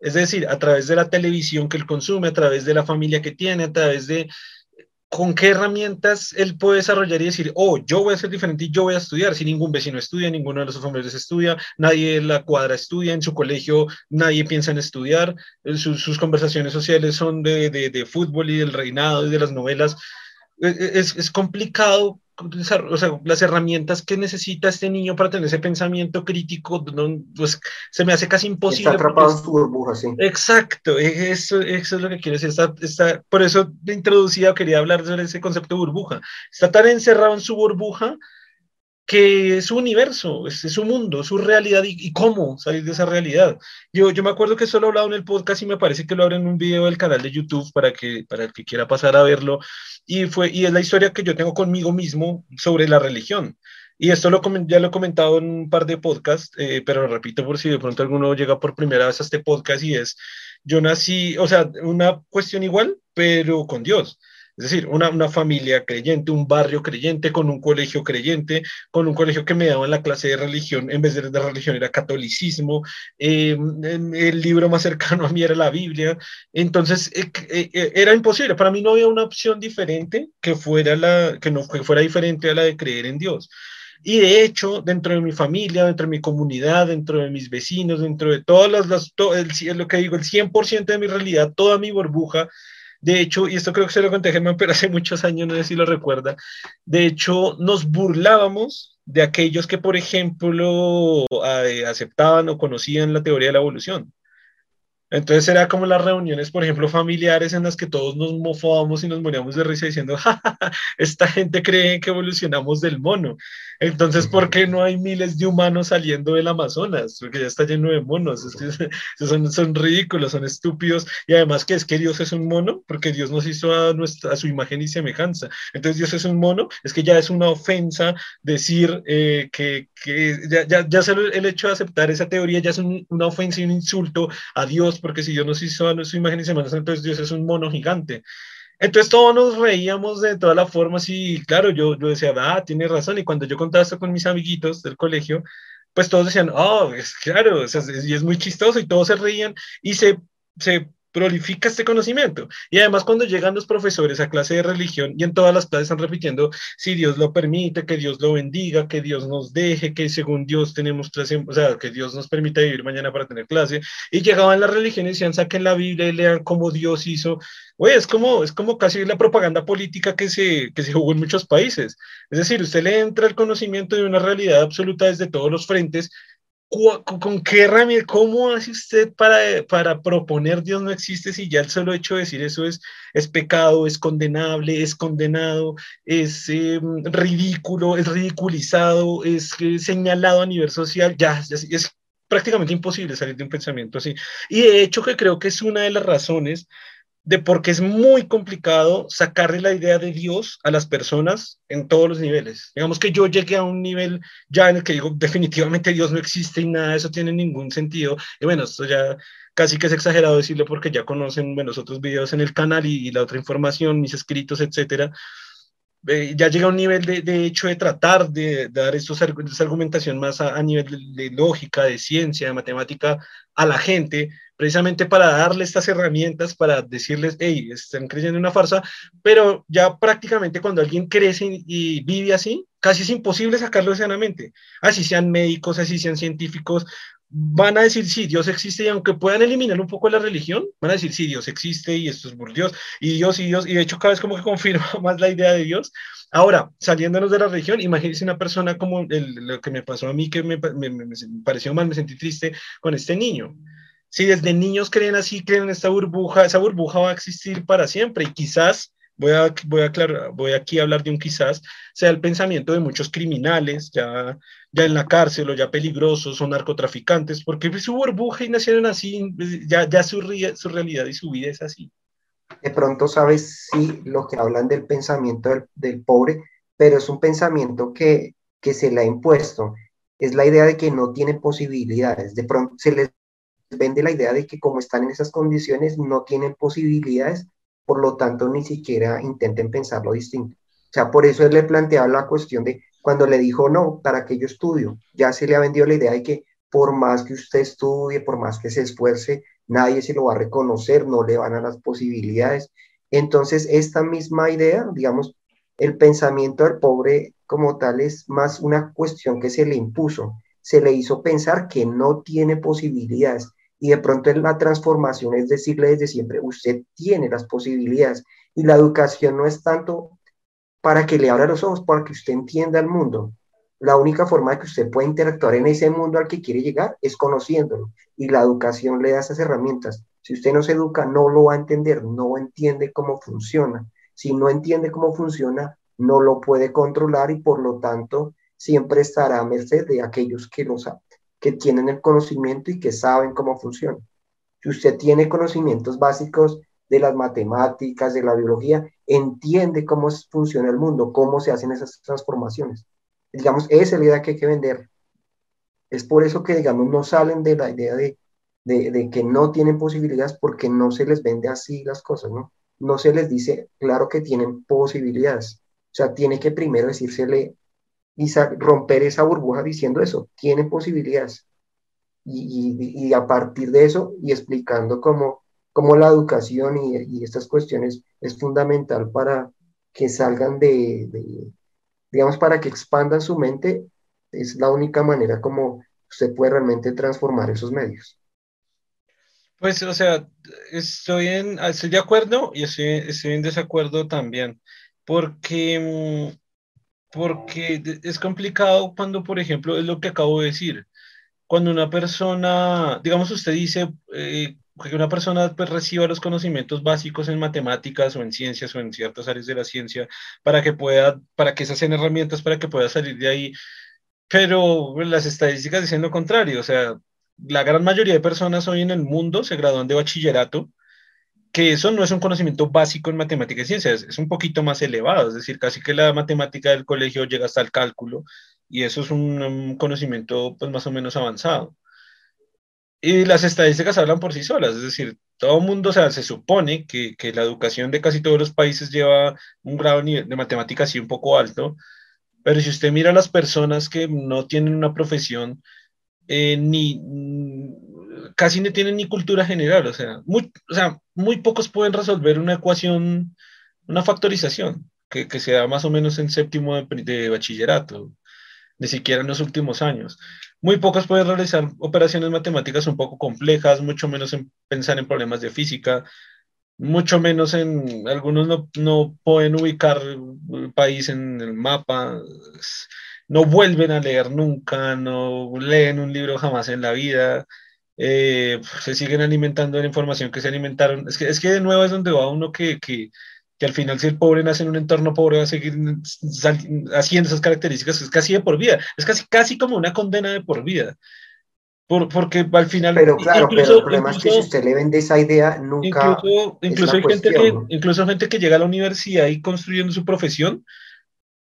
Es decir, a través de la televisión que él consume, a través de la familia que tiene, a través de, con qué herramientas él puede desarrollar y decir, oh, yo voy a ser diferente y yo voy a estudiar. Si ningún vecino estudia, ninguno de los familiares estudia, nadie en la cuadra estudia, en su colegio nadie piensa en estudiar, sus, sus conversaciones sociales son de, fútbol y del reinado y de las novelas. Es, es complicado o sea, las herramientas que necesita este niño para tener ese pensamiento crítico, no, pues se me hace casi imposible. Está atrapado en su burbuja, sí. Exacto, eso, eso es lo que quiero decir. Está, está, por eso he introducido, quería hablar sobre ese concepto de burbuja. Está tan encerrado en su burbuja que es su universo, es, su mundo, es su realidad y, y, cómo salir de esa realidad. Yo, yo me acuerdo que solo he hablado en el podcast y me parece que lo abren en un video del canal de YouTube para, que, para el que quiera pasar a verlo. Y, fue, y es la historia que yo tengo conmigo mismo sobre la religión. Y esto lo, ya lo he comentado en un par de podcasts, eh, pero lo repito por si de pronto alguno llega por primera vez a este podcast y es, yo nací, o sea, una cuestión igual, pero con Dios. Es decir, una, una, familia creyente, un barrio creyente, con un colegio creyente, con un colegio que me daba la clase de religión, en vez de, de religión era catolicismo, eh, el libro más cercano a mí era la Biblia, entonces eh, eh, era imposible, para mí no había una opción diferente que fuera, la, que no, fuera diferente a la de creer en Dios. Y de hecho, dentro de mi familia, dentro de mi comunidad, dentro de mis vecinos, dentro de todas las, las el, lo que digo, el 100% de mi realidad, toda mi burbuja, de hecho, y esto creo que se lo conté a Germán, pero hace muchos años, no sé si lo recuerda, de hecho nos burlábamos de aquellos que, por ejemplo, aceptaban o conocían la teoría de la evolución. Entonces era como las reuniones, por ejemplo, familiares en las que todos nos mofábamos y nos moríamos de risa diciendo, esta gente cree que evolucionamos del mono. Entonces, ¿por qué no hay miles de humanos saliendo del Amazonas? Porque ya está lleno de monos. Son, son ridículos, son estúpidos. Y además que es que Dios es un mono, porque Dios nos hizo a, nuestra, a su imagen y semejanza. Entonces, Dios es un mono, es que ya es una ofensa decir eh, que, que, ya, ya, ya el hecho de aceptar esa teoría ya es un, una ofensa y un insulto a Dios porque si Dios nos hizo a su imagen y semejanza, entonces Dios es un mono gigante. Entonces todos nos reíamos de todas las formas y claro, yo, yo decía, ah, tiene razón. Y cuando yo contaba esto con mis amiguitos del colegio, pues todos decían, oh, es claro, o sea, y es muy chistoso y todos se reían y se, se prolifica este conocimiento. Y además cuando llegan los profesores a clase de religión y en todas las clases están repitiendo, si Dios lo permite, que Dios lo bendiga, que Dios nos deje, que según Dios tenemos clase, o sea, que Dios nos permita vivir mañana para tener clase. Y llegaban las religiones y decían, saquen la Biblia y lean cómo Dios hizo. Oye, es como, es como casi la propaganda política que se, que se jugó en muchos países. Es decir, usted le entra el conocimiento de una realidad absoluta desde todos los frentes, ¿Con qué herramienta, cómo hace usted para, para proponer Dios no existe si ya el solo hecho de decir eso es, es pecado, es condenable, es condenado, es em, ridículo, es ridiculizado, es, eh, señalado a nivel social? Ya, ya, es prácticamente imposible salir de un pensamiento así. Y de hecho que creo que es una de las razones de porque es muy complicado sacarle la idea de Dios a las personas en todos los niveles. Digamos que yo llegué a un nivel ya en el que digo definitivamente Dios no existe y nada eso tiene ningún sentido. Y bueno, esto ya casi que es exagerado decirlo porque ya conocen bueno, los otros videos en el canal y, la otra información, mis escritos, etcétera. Eh, ya llega a un nivel de, de hecho de tratar de, dar estos, esta argumentación más a, nivel de, de, lógica, de ciencia, de matemática a la gente, precisamente para darle estas herramientas, para decirles, hey, están creyendo en una farsa, pero ya prácticamente cuando alguien crece y vive así, casi es imposible sacarlo sanamente. Así sean médicos, así sean científicos, van a decir sí, Dios existe y aunque puedan eliminar un poco la religión, van a decir sí, Dios existe y esto es por Dios y Dios y Dios y de hecho cada vez como que confirma más la idea de Dios. Ahora, saliéndonos de la religión, imagínense una persona como el, lo que me pasó a mí que me, me, me pareció mal, me sentí triste con este niño si desde niños creen así, creen en esta burbuja, esa burbuja va a existir para siempre y quizás, voy a, voy a aclarar, voy aquí a hablar de un quizás, sea el pensamiento de muchos criminales ya, ya en la cárcel o ya peligrosos o narcotraficantes, porque su burbuja y nacieron así, ya, ya su, su realidad y su vida es así. De pronto sabes, sí, lo que hablan del pensamiento del, del pobre, pero es un pensamiento que, que se le ha impuesto. Es la idea de que no tiene posibilidades. De pronto se les vende la idea de que como están en esas condiciones no tienen posibilidades, por lo tanto ni siquiera intenten pensarlo distinto. O sea, por eso le planteaba la cuestión de cuando le dijo no, ¿para que yo estudio? Ya se le ha vendido la idea de que por más que usted estudie, por más que se esfuerce, nadie se lo va a reconocer, no le van a las posibilidades. Entonces, esta misma idea, digamos, el pensamiento del pobre como tal es más una cuestión que se le impuso, se le hizo pensar que no tiene posibilidades y de pronto la transformación es decirle desde siempre, usted tiene las posibilidades y la educación no es tanto para que le abra los ojos, para que usted entienda el mundo. La única forma de que usted pueda interactuar en ese mundo al que quiere llegar es conociéndolo y la educación le da esas herramientas. Si usted no se educa, no lo va a entender, no entiende cómo funciona. Si no entiende cómo funciona, no lo puede controlar y por lo tanto siempre estará a merced de aquellos que lo saben que tienen el conocimiento y que saben cómo funciona. Si usted tiene conocimientos básicos de las matemáticas, de la biología, entiende cómo funciona el mundo, cómo se hacen esas transformaciones. Digamos, esa es la idea que hay que vender. Es por eso que, digamos, no salen de la idea de, de, que no tienen posibilidades porque no se les vende así las cosas, ¿no? No se les dice, claro que tienen posibilidades. O sea, tiene que primero decírsele y romper esa burbuja diciendo eso, tiene posibilidades. Y, a partir de eso y explicando cómo, cómo la educación y, y, estas cuestiones es fundamental para que salgan de, de, digamos, para que expandan su mente, es la única manera como usted puede realmente transformar esos medios. Pues, o sea, estoy, en, estoy de acuerdo y estoy, estoy en desacuerdo también, porque mm, porque es complicado cuando, por ejemplo, es lo que acabo de decir, cuando una persona, digamos, usted dice eh, que una persona pues, reciba los conocimientos básicos en matemáticas o en ciencias o en ciertas áreas de la ciencia para que pueda, para que esas sean herramientas para que pueda salir de ahí, pero las estadísticas dicen lo contrario, o sea, la gran mayoría de personas hoy en el mundo se gradúan de bachillerato que eso no es un conocimiento básico en matemáticas y ciencias, es un poquito más elevado, es decir, casi que la matemática del colegio llega hasta el cálculo y eso es un, conocimiento pues más o menos avanzado. Y las estadísticas hablan por sí solas, es decir, todo mundo, o sea, se supone que, que, la educación de casi todos los países lleva un grado de, matemáticas así un poco alto, pero si usted mira a las personas que no tienen una profesión, eh, ni casi no tienen ni cultura general, o sea, muy, o sea, muy pocos pueden resolver una ecuación, una factorización, que, que se da más o menos en séptimo de bachillerato, ni siquiera en los últimos años. Muy pocos pueden realizar operaciones matemáticas un poco complejas, mucho menos en pensar en problemas de física, mucho menos en algunos no, no pueden ubicar el país en el mapa, no vuelven a leer nunca, no leen un libro jamás en la vida, eh, se siguen alimentando de la información que se alimentaron. Es que, es que de nuevo es donde va uno que, que, que al final si el pobre nace en un entorno pobre va a seguir haciendo esas características, es casi de por vida, es casi, casi como una condena de por vida. Por, porque al final... Pero claro, incluso, pero el problema es que si usted le vende esa idea, nunca... Incluso, incluso hay gente que, incluso gente que llega a la universidad y construyendo su profesión,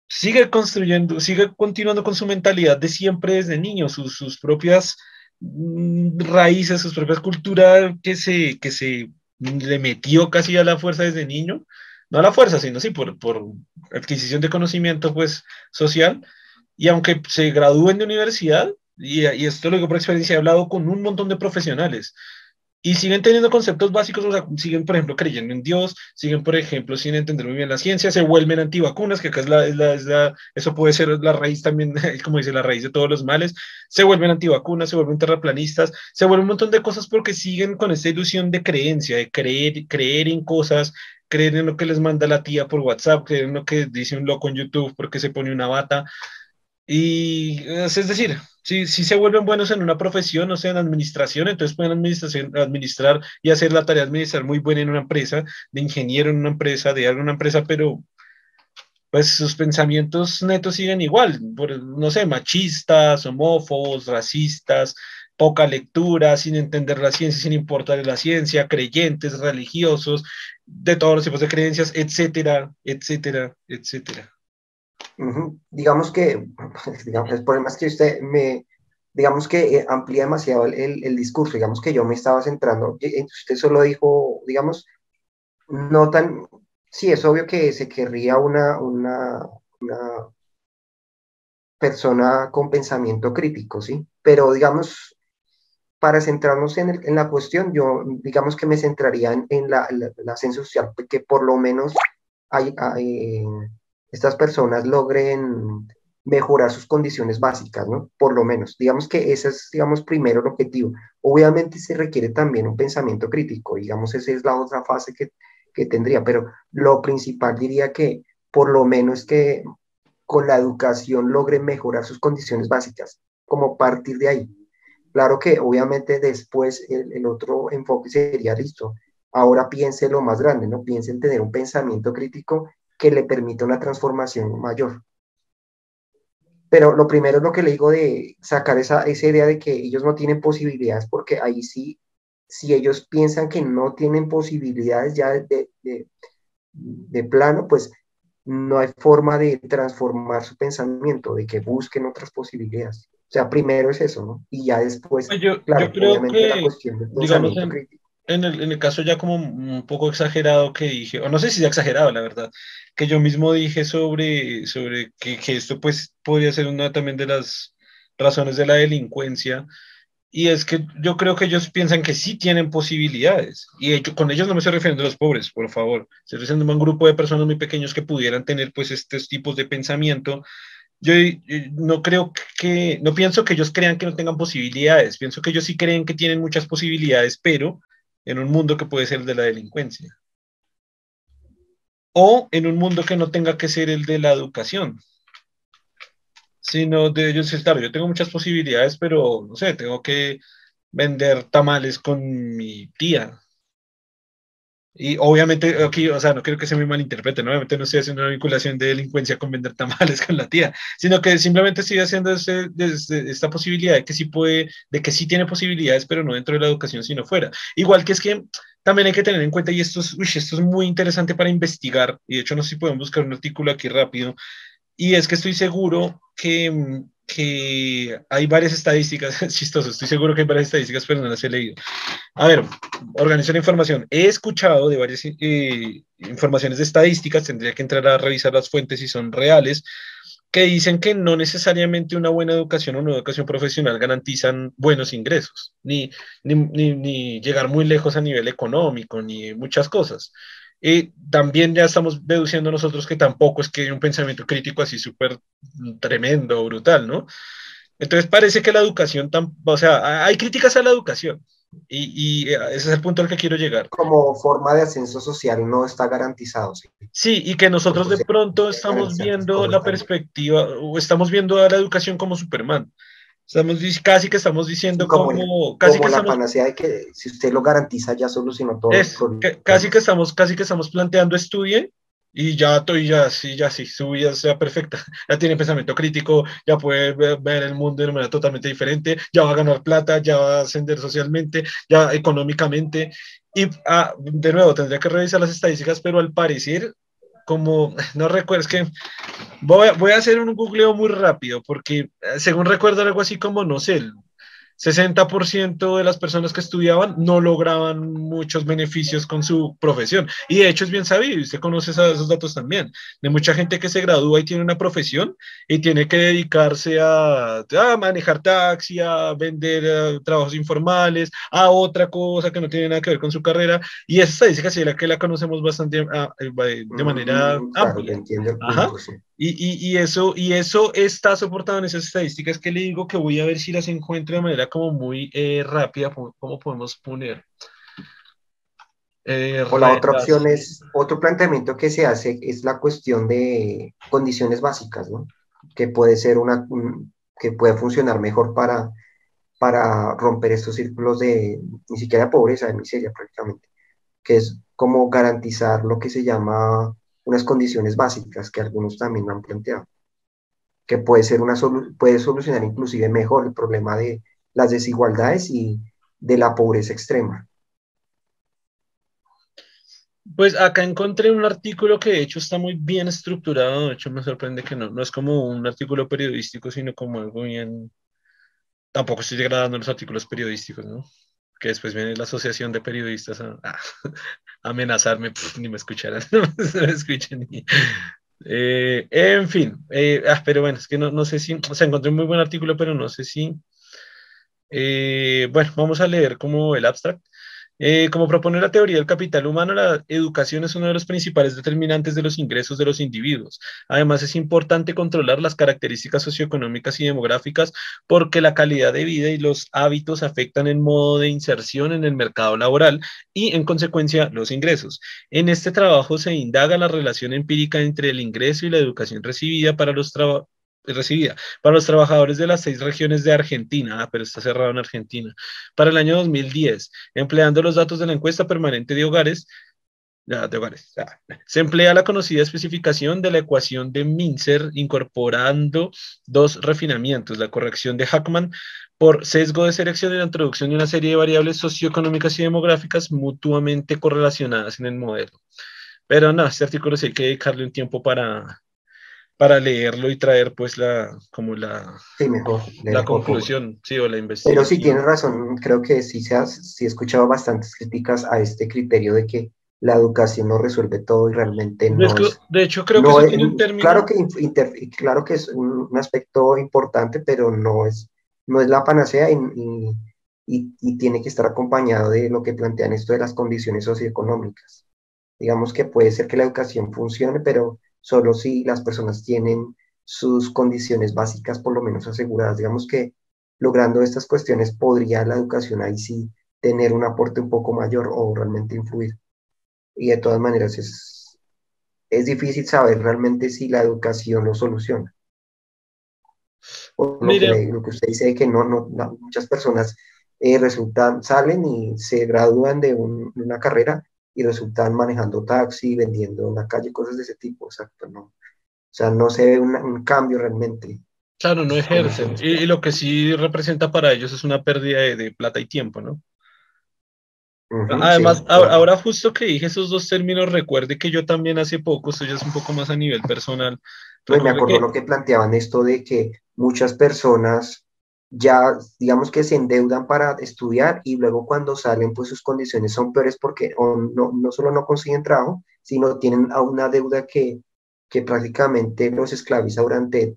sigue construyendo, sigue continuando con su mentalidad de siempre desde niño, sus, sus propias mm, raíces, sus propias culturas que se, que se le metió casi a la fuerza desde niño, no a la fuerza, sino sí por, por adquisición de conocimiento pues social, y aunque se gradúen de universidad, y, y esto lo digo por experiencia, he hablado con un montón de profesionales, y siguen teniendo conceptos básicos, o sea, siguen, por ejemplo, creyendo en Dios, siguen, por ejemplo, sin entender muy bien la ciencia, se vuelven antivacunas, que acá es la, es la, es la, eso puede ser la raíz también, como dice, la raíz de todos los males, se vuelven antivacunas, se vuelven terraplanistas, se vuelven un montón de cosas porque siguen con esta ilusión de creencia, de creer, creer en cosas, creer en lo que les manda la tía por WhatsApp, creer en lo que dice un loco en YouTube porque se pone una bata. Y es decir, si, si se vuelven buenos en una profesión, o sea, en administración, entonces pueden administración, administrar y hacer la tarea de administrar muy buena en una empresa, de ingeniero en una empresa, de alguna empresa, pero pues sus pensamientos netos siguen igual, no sé, machistas, homófobos, racistas, poca lectura, sin entender la ciencia, sin importar la ciencia, creyentes, religiosos, de todos los tipos de creencias, etcétera, etcétera, etcétera. Digamos que, digamos, el problema es que usted me, digamos que eh, amplía demasiado el, el, discurso, digamos que yo me estaba centrando, usted solo dijo, digamos, no tan, sí, es obvio que se querría una, una, una persona con pensamiento crítico, ¿sí? Pero digamos, para centrarnos en, la cuestión, yo digamos que me centraría en, la, la, social, que por lo menos estas personas logren mejorar sus condiciones básicas, ¿no? Por lo menos. Digamos que ese es, digamos, primero el objetivo. Obviamente se requiere también un pensamiento crítico, digamos, esa es la otra fase que, que tendría, pero lo principal diría que por lo menos que con la educación logren mejorar sus condiciones básicas, como partir de ahí. Claro que obviamente después el, otro enfoque sería listo. Ahora piense lo más grande, ¿no? Piense en tener un pensamiento crítico que le permita una transformación mayor. Pero lo primero es lo que le digo de sacar esa, esa idea de que ellos no tienen posibilidades, porque ahí sí, si ellos piensan que no tienen posibilidades ya de, de, de plano, pues no hay forma de transformar su pensamiento, de que busquen otras posibilidades. O sea, primero es eso, ¿no? Y ya después, pues yo, claro, yo creo que, la cuestión del digamos, en, crítico en el, en el, caso ya como un poco exagerado que dije, o no sé si ya exagerado, la verdad, que yo mismo dije sobre, sobre que, que, esto pues podría ser una también de las razones de la delincuencia, y es que yo creo que ellos piensan que sí tienen posibilidades, y hecho, con ellos no me estoy refiriendo a los pobres, por favor, estoy refiriendo a un grupo de personas muy pequeños que pudieran tener pues estos tipos de pensamiento, yo, no creo que, no pienso que ellos crean que no tengan posibilidades, pienso que ellos sí creen que tienen muchas posibilidades, pero en un mundo que puede ser el de la delincuencia. O en un mundo que no tenga que ser el de la educación, sino de ellos, claro, yo tengo muchas posibilidades, pero no sé, tengo que vender tamales con mi tía, y obviamente aquí, o sea, no quiero que se me malinterprete, ¿no? obviamente no estoy haciendo una vinculación de delincuencia con vender tamales con la tía, sino que simplemente estoy haciendo ese, esta posibilidad de que sí puede, de que sí tiene posibilidades, pero no dentro de la educación, sino fuera. Igual que es que también hay que tener en cuenta, y esto es, uy, esto es muy interesante para investigar, y de hecho no sé si podemos buscar un artículo aquí rápido, y es que estoy seguro que que hay varias estadísticas, es chistoso, estoy seguro que hay varias estadísticas, pero no las he leído. A ver, organización de información. He escuchado de varias eh, informaciones de estadísticas, tendría que entrar a revisar las fuentes si son reales, que dicen que no necesariamente una buena educación o una educación profesional garantizan buenos ingresos, ni, ni, ni, llegar muy lejos a nivel económico, ni muchas cosas. Y también ya estamos deduciendo nosotros que tampoco es que hay un pensamiento crítico así súper tremendo, brutal, ¿no? Entonces parece que la educación, o sea, hay críticas a la educación, y, ese es el punto al que quiero llegar. Como forma de ascenso social no está garantizado. Sí, sí y que nosotros de pronto estamos viendo la perspectiva, o estamos viendo a la educación como Superman. Estamos casi que estamos diciendo como, casi que la panacea de que si usted lo garantiza ya solucionó todo. Es, casi que estamos casi que estamos planteando estudie y ya estoy ya sí ya sí su vida sea perfecta ya tiene pensamiento crítico ya puede ver, el mundo de una manera totalmente diferente ya va a ganar plata ya va a ascender socialmente ya económicamente y ah, de nuevo tendría que revisar las estadísticas pero al parecer como, no recuerdo, es que voy, voy a hacer un googleo muy rápido, porque eh, según recuerdo algo así como, no sé, 60% de las personas que estudiaban no lograban muchos beneficios con su profesión. Y de hecho es bien sabido, y usted conoce esos datos también, de mucha gente que se gradúa y tiene una profesión y tiene que dedicarse a, a manejar taxi, a vender eh, trabajos informales, a otra cosa que no tiene nada que ver con su carrera. Y esa estadística sí la que la conocemos bastante ah, eh, de manera mm, amplia. Y, y, eso, y eso está soportado en esas estadísticas que le digo que voy a ver si las encuentro de manera como muy eh, rápida, ¿cómo podemos poner? Eh, o la otra opción es, otro planteamiento que se hace es la cuestión de condiciones básicas, ¿no? Que puede ser una, que puede funcionar mejor para, para romper estos círculos de, ni siquiera pobreza, de miseria prácticamente, que es como garantizar lo que se llama unas condiciones básicas que algunos también me han planteado, que puede, ser una puede solucionar inclusive mejor el problema de las desigualdades y de la pobreza extrema. Pues acá encontré un artículo que de hecho está muy bien estructurado, de hecho me sorprende que no, no es como un artículo periodístico, sino como algo bien... Tampoco estoy degradando los artículos periodísticos, ¿no? Que después viene la asociación de periodistas a, amenazarme, ni me escucharán, no me escuchen. Eh, en fin, eh, ah, pero bueno, es que no, no, sé si, o sea, encontré un muy buen artículo, pero no sé si, eh, bueno, vamos a leer como el abstract. Eh, como propone la teoría del capital humano, la educación es uno de los principales determinantes de los ingresos de los individuos. Además, es importante controlar las características socioeconómicas y demográficas porque la calidad de vida y los hábitos afectan el modo de inserción en el mercado laboral y, en consecuencia, los ingresos. En este trabajo se indaga la relación empírica entre el ingreso y la educación recibida para los trabajadores recibida para los trabajadores de las seis regiones de Argentina, ah, pero está cerrado en Argentina, para el año 2010, empleando los datos de la encuesta permanente de hogares, de hogares. Se emplea la conocida especificación de la ecuación de Minzer incorporando dos refinamientos, la corrección de Hackman por sesgo de selección y la introducción de una serie de variables socioeconómicas y demográficas mutuamente correlacionadas en el modelo. Pero no, este artículo sí hay que dedicarle un tiempo para, para leerlo y traer pues la como la, la conclusión, sí, o la investigación. Pero sí tienes razón, creo que sí, se sí he escuchado bastantes críticas a este criterio de que la educación no resuelve todo y realmente no es, De hecho, creo que es, un término... Claro que, claro que es un, aspecto importante, pero no es, no es la panacea y, y, y tiene que estar acompañado de lo que plantean esto de las condiciones socioeconómicas. Digamos que puede ser que la educación funcione, pero solo si las personas tienen sus condiciones básicas por lo menos aseguradas. Digamos que logrando estas cuestiones podría la educación ahí sí tener un aporte un poco mayor o realmente influir. Y de todas maneras es, es difícil saber realmente si la educación lo soluciona. lo, que, lo, que, usted dice que no, no, muchas personas eh, resultan, salen y se gradúan de una carrera y resultan manejando taxi, vendiendo en la calle, cosas de ese tipo, exacto, ¿no? O sea, no se ve un cambio realmente. Claro, no ejercen. Y, lo que sí representa para ellos es una pérdida de, plata y tiempo, ¿no? Además, ahora, justo que dije esos dos términos, recuerde que yo también hace poco, esto ya es un poco más a nivel personal. Pues me acuerdo lo que planteaban esto de que muchas personas ya, digamos que se endeudan para estudiar y luego cuando salen, pues sus condiciones son peores porque no, no solo no consiguen trabajo, sino tienen a una deuda que, que prácticamente los esclaviza durante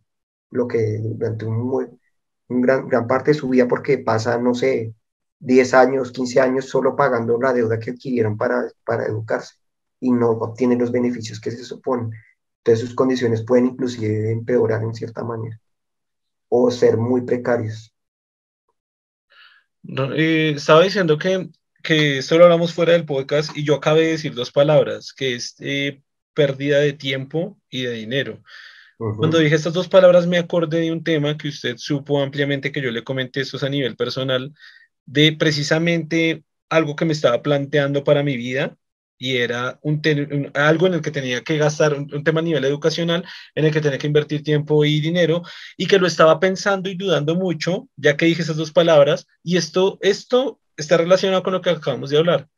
lo que, durante un, gran, gran parte de su vida porque pasa, no sé, 10 años, 15 años solo pagando la deuda que adquirieron para, para educarse y no obtienen los beneficios que se suponen. Entonces sus condiciones pueden inclusive empeorar en cierta manera o ser muy precarios. Eh, estaba diciendo que, que esto lo hablamos fuera del podcast y yo acabé de decir dos palabras, que es eh, pérdida de tiempo y de dinero. Cuando dije estas dos palabras me acordé de un tema que usted supo ampliamente que yo le comenté, esto es a nivel personal, de precisamente algo que me estaba planteando para mi vida y era un, algo en el que tenía que gastar, un, tema a nivel educacional, en el que tenía que invertir tiempo y dinero, y que lo estaba pensando y dudando mucho, ya que dije esas dos palabras, y esto, esto está relacionado con lo que acabamos de hablar.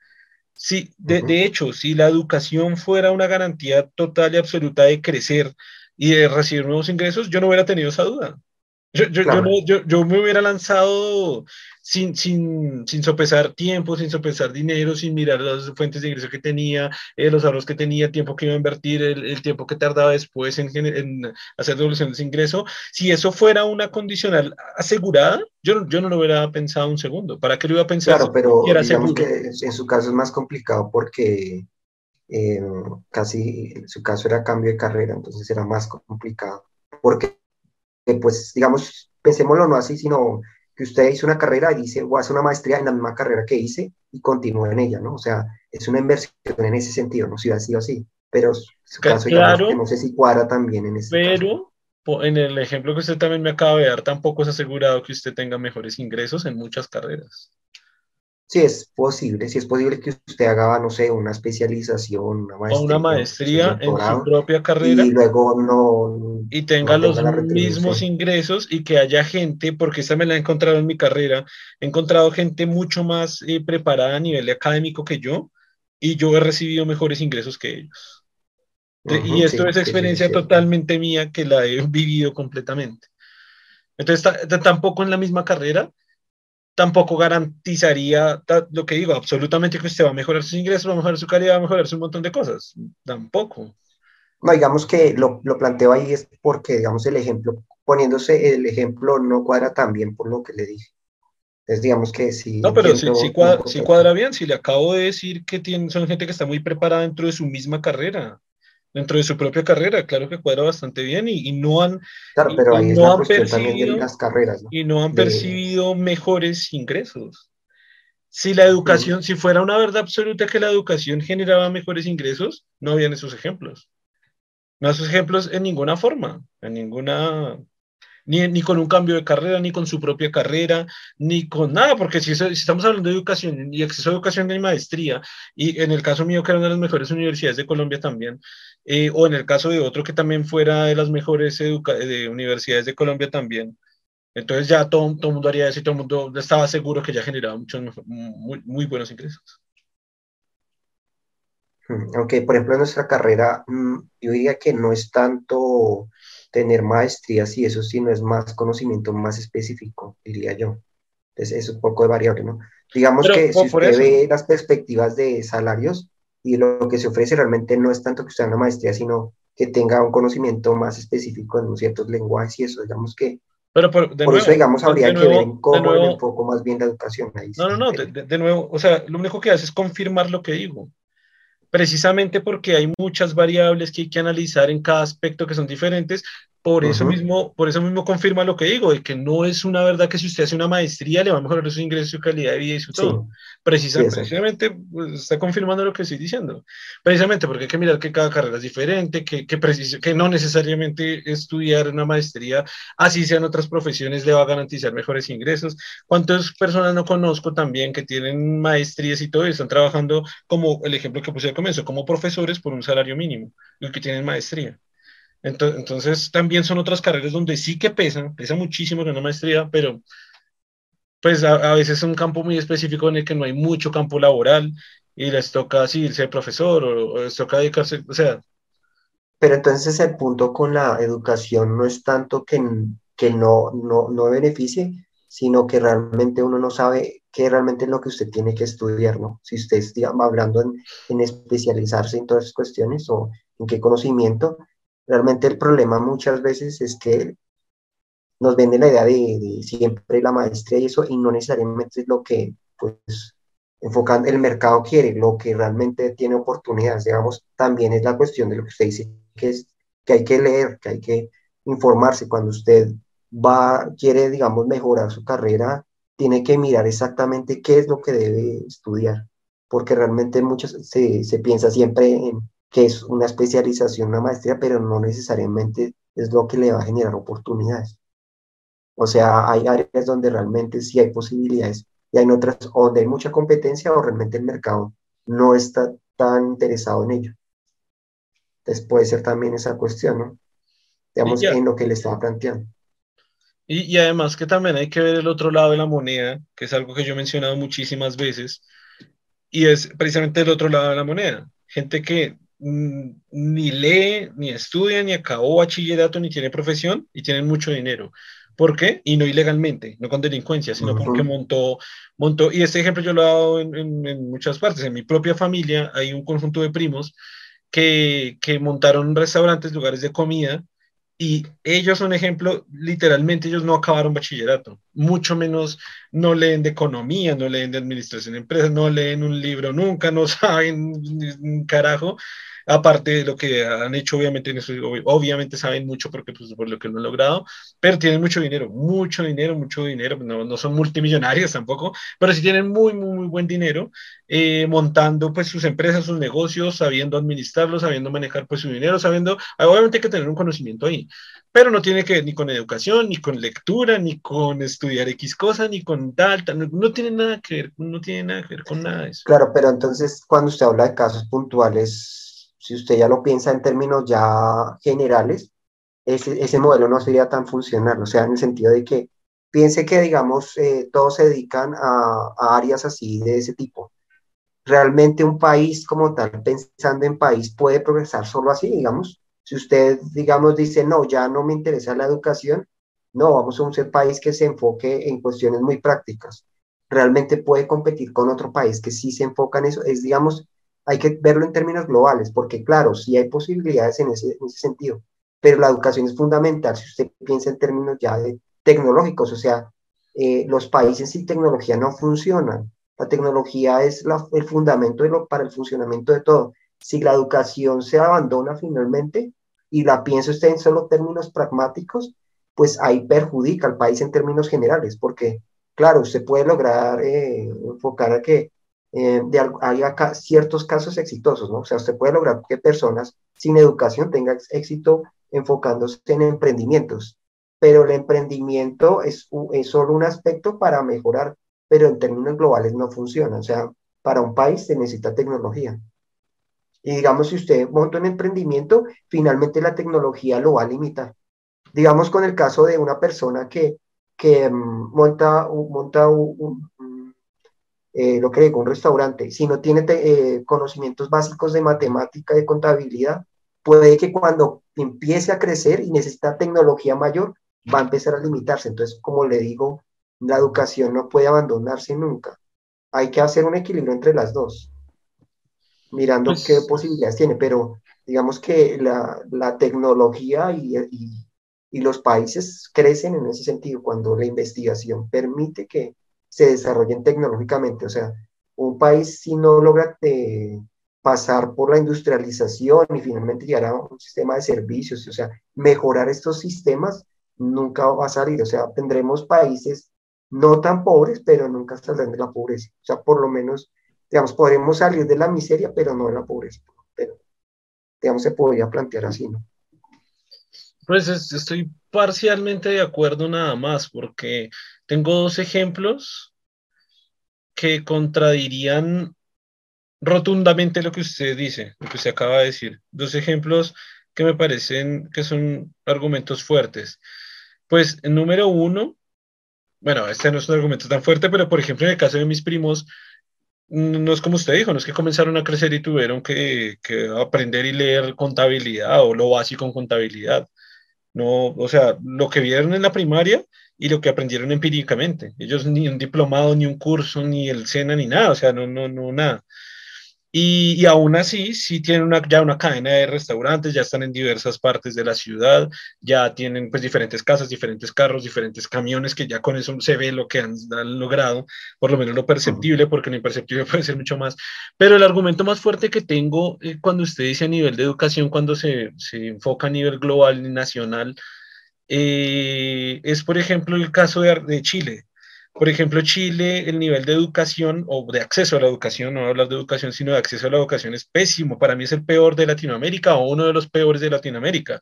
Sí, de, de hecho, si la educación fuera una garantía total y absoluta de crecer y de recibir nuevos ingresos, yo no hubiera tenido esa duda. Yo, yo, yo, yo, me hubiera lanzado sin, sin, sin sopesar tiempo, sin sopesar dinero, sin mirar las fuentes de ingreso que tenía, eh, los ahorros que tenía, tiempo que iba a invertir, el, el tiempo que tardaba después en, en, hacer devolución de ingreso. Si eso fuera una condicional asegurada, yo, yo no lo hubiera pensado un segundo. ¿Para qué lo iba a pensar? Claro, pero digamos que en su caso es más complicado porque eh, casi su caso era cambio de carrera, entonces era más complicado. Porque, pues, digamos, pensémoslo no así, sino que usted hizo una carrera y dice, voy a hacer una maestría en la misma carrera que hice y continúe en ella, ¿no? O sea, es una inversión en ese sentido, no si ha sido así, pero su caso, claro, que no sé si cuadra también en ese Pero en el ejemplo que usted también me acaba de dar, tampoco es asegurado que usted tenga mejores ingresos en muchas carreras. Sí, es posible, sí es posible que usted haga, no sé, una especialización, una maestría, o una maestría en su propia carrera y luego no y tenga los mismos ingresos y que haya gente, porque esta me la he encontrado en mi carrera, he encontrado gente mucho más eh, preparada a nivel académico que yo y yo he recibido mejores ingresos que ellos. y esto es experiencia totalmente mía que la he vivido completamente. Entonces, tampoco en la misma carrera, tampoco garantizaría lo que digo, absolutamente que usted va a mejorar sus ingresos, va a mejorar su calidad, va a mejorar un montón de cosas. Tampoco. No, digamos que lo, lo planteo ahí es porque, digamos, el ejemplo, poniéndose el ejemplo no cuadra tan bien por lo que le dije. Es digamos que sí. No, pero si, si, cuadra, si, cuadra, bien, si le acabo de decir que tienen, son gente que está muy preparada dentro de su misma carrera dentro de su propia carrera, claro que cuadra bastante bien y, no han, no han percibido, las carreras, y no han percibido mejores ingresos. Si la educación, si fuera una verdad absoluta que la educación generaba mejores ingresos, no habían esos ejemplos. No esos ejemplos en ninguna forma, en ninguna, ni, ni, con un cambio de carrera, ni con su propia carrera, ni con nada, porque si, estamos hablando de educación y acceso a educación de maestría, y en el caso mío que era una de las mejores universidades de Colombia también, eh, o en el caso de otro que también fuera de las mejores de universidades de Colombia también. Entonces ya todo, todo el mundo haría eso y todo el mundo estaba seguro que ya generaba muchos, muy, muy buenos ingresos. Aunque, por ejemplo, en nuestra carrera, mm, yo diría que no es tanto tener maestrías y eso, sino es más conocimiento más específico, diría yo. Entonces, es un poco de variable, ¿no? Digamos que si usted ve las perspectivas de salarios, y lo que se ofrece realmente no es tanto que sea una maestría, sino que tenga un conocimiento más específico en ciertos lenguajes y eso, digamos que pero por, por eso, digamos, habría que ver en cómo un poco más bien la educación. Ahí no, no, no, de, de, nuevo, o sea, lo único que hace es confirmar lo que digo. Precisamente porque hay muchas variables que hay que analizar en cada aspecto que son diferentes, por eso, mismo, por eso mismo confirma lo que digo, de que no es una verdad que si usted hace una maestría le va a mejorar su ingreso, su calidad de vida y su todo. precisamente pues, está confirmando lo que estoy diciendo. Precisamente porque hay que mirar que cada carrera es diferente, que, que, que no necesariamente estudiar una maestría, así sean otras profesiones, le va a garantizar mejores ingresos. ¿Cuántas personas no conozco también que tienen maestrías y todo y están trabajando como el ejemplo que puse al comienzo, como profesores por un salario mínimo, los que tienen maestría? Entonces, también son otras carreras donde sí que pesan, pesa muchísimo en una maestría, pero pues a, veces es un campo muy específico en el que no hay mucho campo laboral y les toca así ser profesor o, les toca dedicarse, o sea. Pero entonces el punto con la educación no es tanto que, que no, no, no beneficie, sino que realmente uno no sabe qué realmente es lo que usted tiene que estudiar, ¿no? Si usted está hablando en, en especializarse en todas esas cuestiones o en qué conocimiento, realmente el problema muchas veces es que nos vende la idea de, siempre la maestría y eso, y no necesariamente es lo que, pues, enfocando el mercado quiere, lo que realmente tiene oportunidades, digamos, también es la cuestión de lo que usted dice, que es que hay que leer, que hay que informarse. Cuando usted va, quiere, digamos, mejorar su carrera, tiene que mirar exactamente qué es lo que debe estudiar, porque realmente muchos se, se piensa siempre en que es una especialización, una maestría, pero no necesariamente es lo que le va a generar oportunidades. O sea, hay áreas donde realmente sí hay posibilidades y hay otras donde hay mucha competencia o realmente el mercado no está tan interesado en ello. Entonces puede ser también esa cuestión, ¿no? Digamos, en lo que le estaba planteando. Y, y, además que también hay que ver el otro lado de la moneda, que es algo que yo he mencionado muchísimas veces, y es precisamente el otro lado de la moneda. Gente que ni lee, ni estudia, ni acabó bachillerato, ni tiene profesión, y tienen mucho dinero. ¿Por qué? Y no ilegalmente, no con delincuencia, sino porque montó, montó, y este ejemplo yo lo he dado en, en, muchas partes, en mi propia familia hay un conjunto de primos que, que montaron restaurantes, lugares de comida, y ellos son ejemplo, literalmente ellos no acabaron bachillerato, mucho menos no leen de economía, no leen de administración de empresas, no leen un libro nunca, no saben un carajo, aparte de lo que han hecho, obviamente, obviamente saben mucho porque pues, por lo que no han logrado, pero tienen mucho dinero, mucho dinero, mucho dinero, no, no son multimillonarios tampoco, pero sí tienen muy, muy, muy buen dinero eh, montando pues sus empresas, sus negocios, sabiendo administrarlos, sabiendo manejar pues su dinero, sabiendo, obviamente hay que tener un conocimiento ahí, pero no tiene que ver ni con educación, ni con lectura, ni con estudiar X cosa, ni con tal, tal, no tiene nada que ver, no tiene nada que ver con nada de eso. Claro, pero entonces cuando usted habla de casos puntuales, si usted ya lo piensa en términos ya generales, ese, ese modelo no sería tan funcional, o sea, en el sentido de que piense que, digamos, eh, todos se dedican a, a, áreas así de ese tipo. Realmente un país como tal, pensando en país, puede progresar solo así, digamos. Si usted, digamos, dice, no, ya no me interesa la educación, no, vamos a un país que se enfoque en cuestiones muy prácticas. Realmente puede competir con otro país que sí se enfoca en eso. Es, digamos, hay que verlo en términos globales, porque claro, sí hay posibilidades en ese, en ese sentido, pero la educación es fundamental si usted piensa en términos ya de tecnológicos, o sea, eh, los países sin tecnología no funcionan. La tecnología es el fundamento para el funcionamiento de todo. Si la educación se abandona finalmente, y la piensa usted en solo términos pragmáticos, pues ahí perjudica al país en términos generales, porque, claro, usted puede lograr eh, enfocar a que eh, de, hay acá ciertos casos exitosos, ¿no? O sea, usted puede lograr que personas sin educación tengan éxito enfocándose en emprendimientos, pero el emprendimiento es, es solo un aspecto para mejorar, pero en términos globales no funciona. O sea, para un país se necesita tecnología. Y digamos, si usted monta un emprendimiento, finalmente la tecnología lo va a limitar. Digamos con el caso de una persona que, que mm, monta, monta un, eh, lo que digo, un restaurante, si no tiene eh, conocimientos básicos de matemática, de contabilidad, puede que cuando empiece a crecer y necesita tecnología mayor, va a empezar a limitarse. Entonces, como le digo, la educación no puede abandonarse nunca. Hay que hacer un equilibrio entre las dos, mirando pues qué posibilidades tiene, pero digamos que la, la tecnología y, y, y los países crecen en ese sentido cuando la investigación permite que se desarrollen tecnológicamente. O sea, un país si no logra eh, pasar por la industrialización y finalmente llegar a un sistema de servicios, o sea, mejorar estos sistemas, nunca va a salir. O sea, tendremos países no tan pobres, pero nunca saldrán de la pobreza. O sea, por lo menos, digamos, podremos salir de la miseria, pero no de la pobreza. Pero, digamos, se podría plantear así, ¿no? Pues estoy parcialmente de acuerdo nada más, porque tengo dos ejemplos que contradirían rotundamente lo que usted dice, lo que usted acaba de decir. Dos ejemplos que me parecen que son argumentos fuertes. Pues, número uno, bueno, este no es un argumento tan fuerte, pero por ejemplo, en el caso de mis primos, no es como usted dijo, no es que comenzaron a crecer y tuvieron que, que aprender y leer contabilidad o lo básico en contabilidad No, o sea, lo que vieron en la primaria y lo que aprendieron empíricamente. Ellos ni un diplomado, ni un curso, ni el SENA, ni nada, o sea, no, no, no, nada. Y, y, aún así, sí tienen una, ya una cadena de restaurantes, ya están en diversas partes de la ciudad, ya tienen pues diferentes casas, diferentes carros, diferentes camiones, que ya con eso se ve lo que han, han logrado, por lo menos lo perceptible, porque lo imperceptible puede ser mucho más. Pero el argumento más fuerte que tengo eh, cuando usted dice a nivel de educación, cuando se, se enfoca a nivel global y nacional, eh, es por ejemplo el caso de, Chile. Por ejemplo, Chile, el nivel de educación o de acceso a la educación, no voy hablar de educación, sino de acceso a la educación es pésimo. Para mí es el peor de Latinoamérica o uno de los peores de Latinoamérica.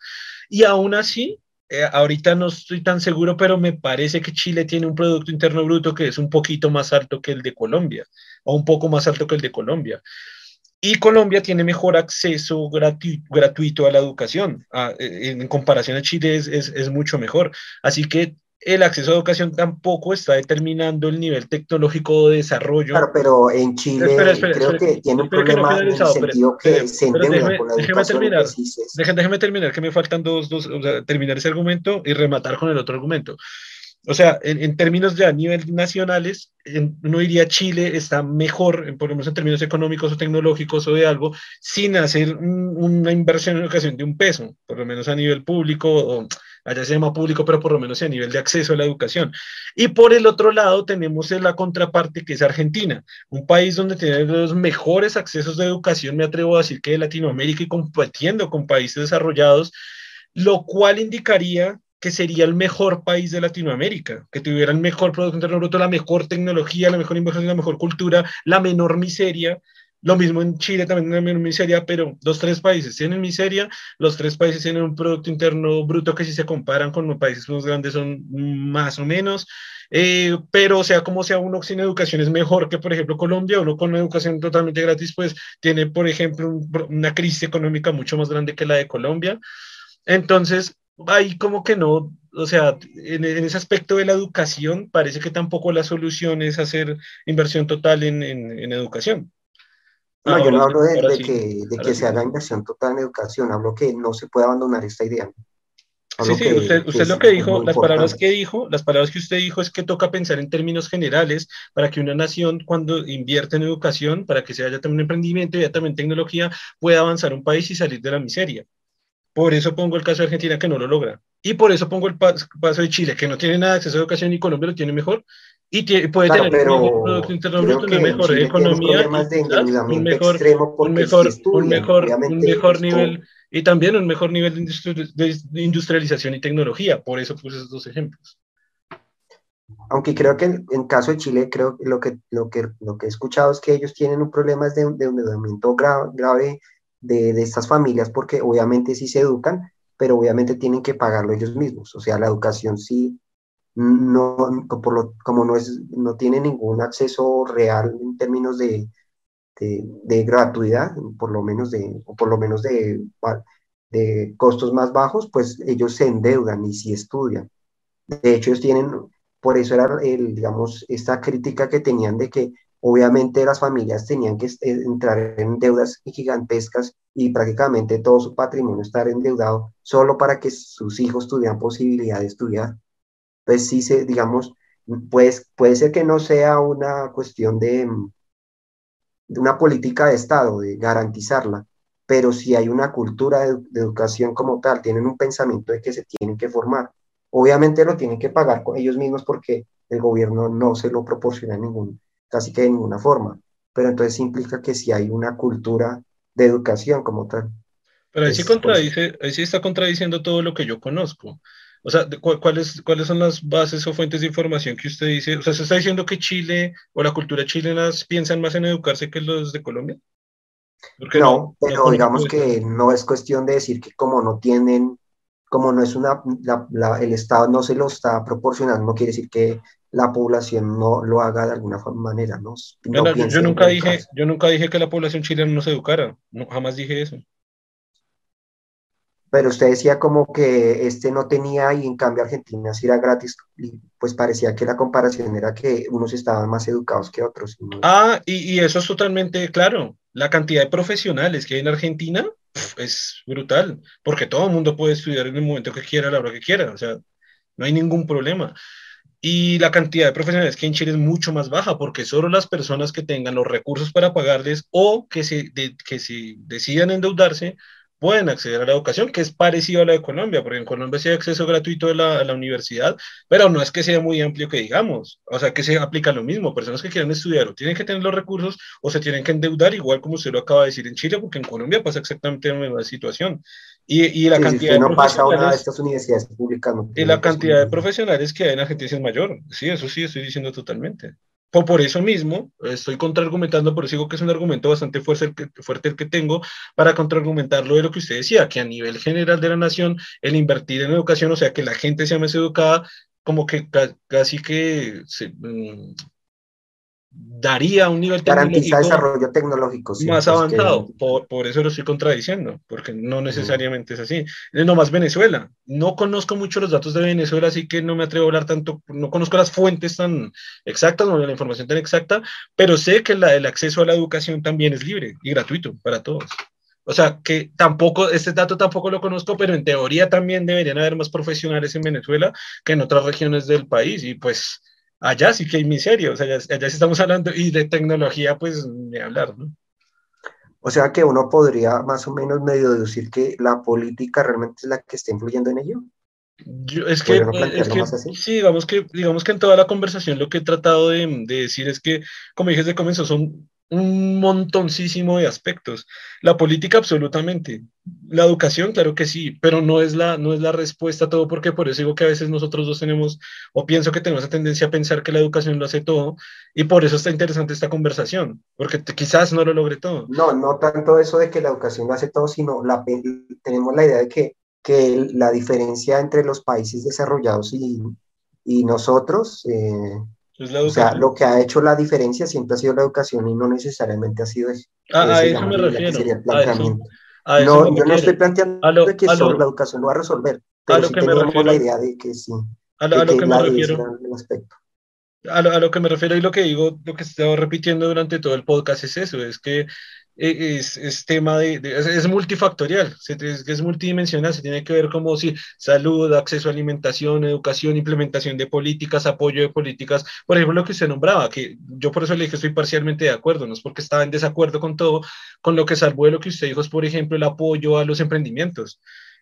Y aún así, eh, ahorita no estoy tan seguro, pero me parece que Chile tiene un Producto Interno Bruto que es un poquito más alto que el de Colombia, o un poco más alto que el de Colombia. Y Colombia tiene mejor acceso gratuito, gratuito a la educación. A, en, en, comparación a Chile es, es, es mucho mejor. Así que el acceso a educación tampoco está determinando el nivel tecnológico de desarrollo. Claro, pero en Chile espera, espera, creo espera, que tiene un problema en el sentido que se endeuda con la déjeme terminar, déjeme, déjeme terminar, que me faltan dos, dos o sea, terminar ese argumento y rematar con el otro argumento. O sea, en, en términos ya a nivel nacionales, en, uno diría Chile está mejor, por lo menos en términos económicos o tecnológicos o de algo, sin hacer un, una inversión en educación de un peso, por lo menos a nivel público o allá se llama público, pero por lo menos a nivel de acceso a la educación. Y por el otro lado tenemos la contraparte que es Argentina, un país donde tiene los mejores accesos de educación, me atrevo a decir que de Latinoamérica y compitiendo con países desarrollados, lo cual indicaría que sería el mejor país de Latinoamérica, que tuviera el mejor Producto Interno Bruto, la mejor tecnología, la mejor inversión, la mejor cultura, la menor miseria, lo mismo en Chile también una miseria, pero los tres países tienen miseria, los tres países tienen un Producto Interno Bruto que si se comparan con los países más grandes son más o menos, eh, pero sea como sea, uno sin educación es mejor que, por ejemplo, Colombia, uno con una educación totalmente gratis, pues tiene, por ejemplo, un, una crisis económica mucho más grande que la de Colombia. Entonces, ahí como que no, o sea, en, en, ese aspecto de la educación, parece que tampoco la solución es hacer inversión total en, en, en educación. No, ahora, yo no hablo de, de sí, que, de que se haga inversión total en educación, hablo que no se puede abandonar esta idea. Hablo sí, sí, que, usted, usted lo que dijo, las palabras que dijo, las palabras que usted dijo es que toca pensar en términos generales para que una nación cuando invierte en educación, para que se haya también emprendimiento y haya también tecnología, pueda avanzar un país y salir de la miseria. Por eso pongo el caso de Argentina que no lo logra. Y por eso pongo el paso de Chile, que no tiene nada de acceso a educación y Colombia lo tiene mejor. Y tiene, puede claro, tener pero un Producto Interno Bruto, una mejor economía, un mejor, un mejor, un mejor, un mejor nivel y también un mejor nivel de industrialización y tecnología. Por eso puse esos dos ejemplos. Aunque creo que en, en caso de Chile, creo que lo que, lo que lo que he escuchado es que ellos tienen un problema de, de endeudamiento grave, grave de, de, estas familias porque obviamente sí se educan, pero obviamente tienen que pagarlo ellos mismos. O sea, la educación sí no, por lo, como no, es, no tiene ningún acceso real en términos de, de, de, gratuidad, por lo menos de, o por lo menos de, de costos más bajos, pues ellos se endeudan y sí estudian. De hecho, ellos tienen, por eso era, el, digamos, esta crítica que tenían de que obviamente las familias tenían que entrar en deudas gigantescas y prácticamente todo su patrimonio estar endeudado solo para que sus hijos tuvieran posibilidad de estudiar pues sí se, digamos, pues puede ser que no sea una cuestión de, de una política de Estado, de garantizarla, pero si hay una cultura de, de, educación como tal, tienen un pensamiento de que se tienen que formar. Obviamente lo tienen que pagar con ellos mismos porque el gobierno no se lo proporciona en ningún, casi que de ninguna forma, pero entonces implica que si hay una cultura de educación como tal. Pero ahí sí, contradice, ahí sí está contradiciendo todo lo que yo conozco. O sea, ¿cuáles, ¿cuáles son las bases o fuentes de información que usted dice? O sea, ¿se está diciendo que Chile o la cultura chilena piensan más en educarse que los de Colombia? No, no, pero no digamos que no es cuestión de decir que como no tienen, como no es una, la, la, el Estado no se lo está proporcionando, no quiere decir que la población no lo haga de alguna manera, ¿no? yo, nunca dije, yo nunca dije que la población chilena no se educara, no, jamás dije eso. Pero usted decía como que este no tenía y en cambio Argentina sí era gratis, y pues parecía que la comparación era que unos estaban más educados que otros. Ah, y, y, eso es totalmente claro. La cantidad de profesionales que hay en Argentina es brutal, porque todo el mundo puede estudiar en el momento que quiera, a la hora que quiera, o sea, no hay ningún problema. Y la cantidad de profesionales que hay en Chile es mucho más baja, porque solo las personas que tengan los recursos para pagarles o que se, que se decidan endeudarse pueden acceder a la educación, que es parecido a la de Colombia, porque en Colombia sí hay acceso gratuito a la, a la, universidad, pero no es que sea muy amplio que digamos, o sea, que se aplica lo mismo, personas que quieran estudiar o tienen que tener los recursos o se tienen que endeudar, igual como usted lo acaba de decir en Chile, porque en Colombia pasa exactamente la misma situación. Y, y la Sí, cantidad si usted de no pasa una de profesionales, estas universidades públicas, no y la cantidad de posibilidad. profesionales que hay en Argentina es mayor, sí, eso sí estoy diciendo totalmente. Por, por eso mismo, estoy contraargumentando, por eso digo que es un argumento bastante fuerte el, que, fuerte el que tengo para contraargumentar lo de lo que usted decía, que a nivel general de la nación, el invertir en educación, o sea, que la gente sea más educada, como que ca- casi que se, mm, daría un nivel Garantiza desarrollo tecnológico, sí, más es que avanzado. Por, por eso lo estoy contradiciendo, porque no necesariamente es así. Es nomás Venezuela. No conozco mucho los datos de Venezuela, así que no me atrevo a hablar tanto, no conozco las fuentes tan exactas, no la información tan exacta, pero sé que la, el acceso a la educación también es libre y gratuito para todos. O sea, que tampoco, este dato tampoco lo conozco, pero en teoría también deberían haber más profesionales en Venezuela que en otras regiones del país. Y pues allá sí que hay miseria, o sea, allá, allá sí estamos hablando, y de tecnología, pues ni hablar, ¿no? O sea que uno podría más o menos medio deducir que la política realmente es la que está influyendo en ello. Yo, es que, ¿Podría uno es plantearlo que más así? sí, digamos que, digamos que en toda la conversación lo que he tratado de, de decir es que, como dije desde el comienzo, son un montoncísimo de aspectos. La política, absolutamente. La educación, claro que sí, pero no es la, no es la respuesta a todo, porque por eso digo que a veces nosotros dos tenemos, o pienso que tenemos la tendencia a pensar que la educación lo hace todo, y por eso está interesante esta conversación, porque quizás no lo logre todo. No, no tanto eso de que la educación lo hace todo, sino la, tenemos la idea de que, que la diferencia entre los países desarrollados y, y nosotros, eh, Es la o sea, lo que ha hecho la diferencia siempre ha sido la educación y no necesariamente ha sido eso. A, a eso me refiero, sería el a eso, a eso No, yo no estoy refiero. planteando A lo, que a solo la educación lo va a resolver, a pero lo sí que me teníamos la refiero, idea de que sí, a lo, a lo que que me refiero. el aspecto. A lo, a lo que me refiero y lo que digo, lo que he estado repitiendo durante todo el podcast es eso, es que es, es tema de, de- es, es multifactorial, se- es, es multidimensional, se tiene que ver como si salud, acceso a alimentación, educación, implementación de políticas, apoyo de políticas, por ejemplo, lo que usted nombraba, que yo por eso le dije estoy parcialmente de acuerdo, no es porque estaba en desacuerdo con todo, con lo que salvo de lo que usted dijo es, por ejemplo, el apoyo a los emprendimientos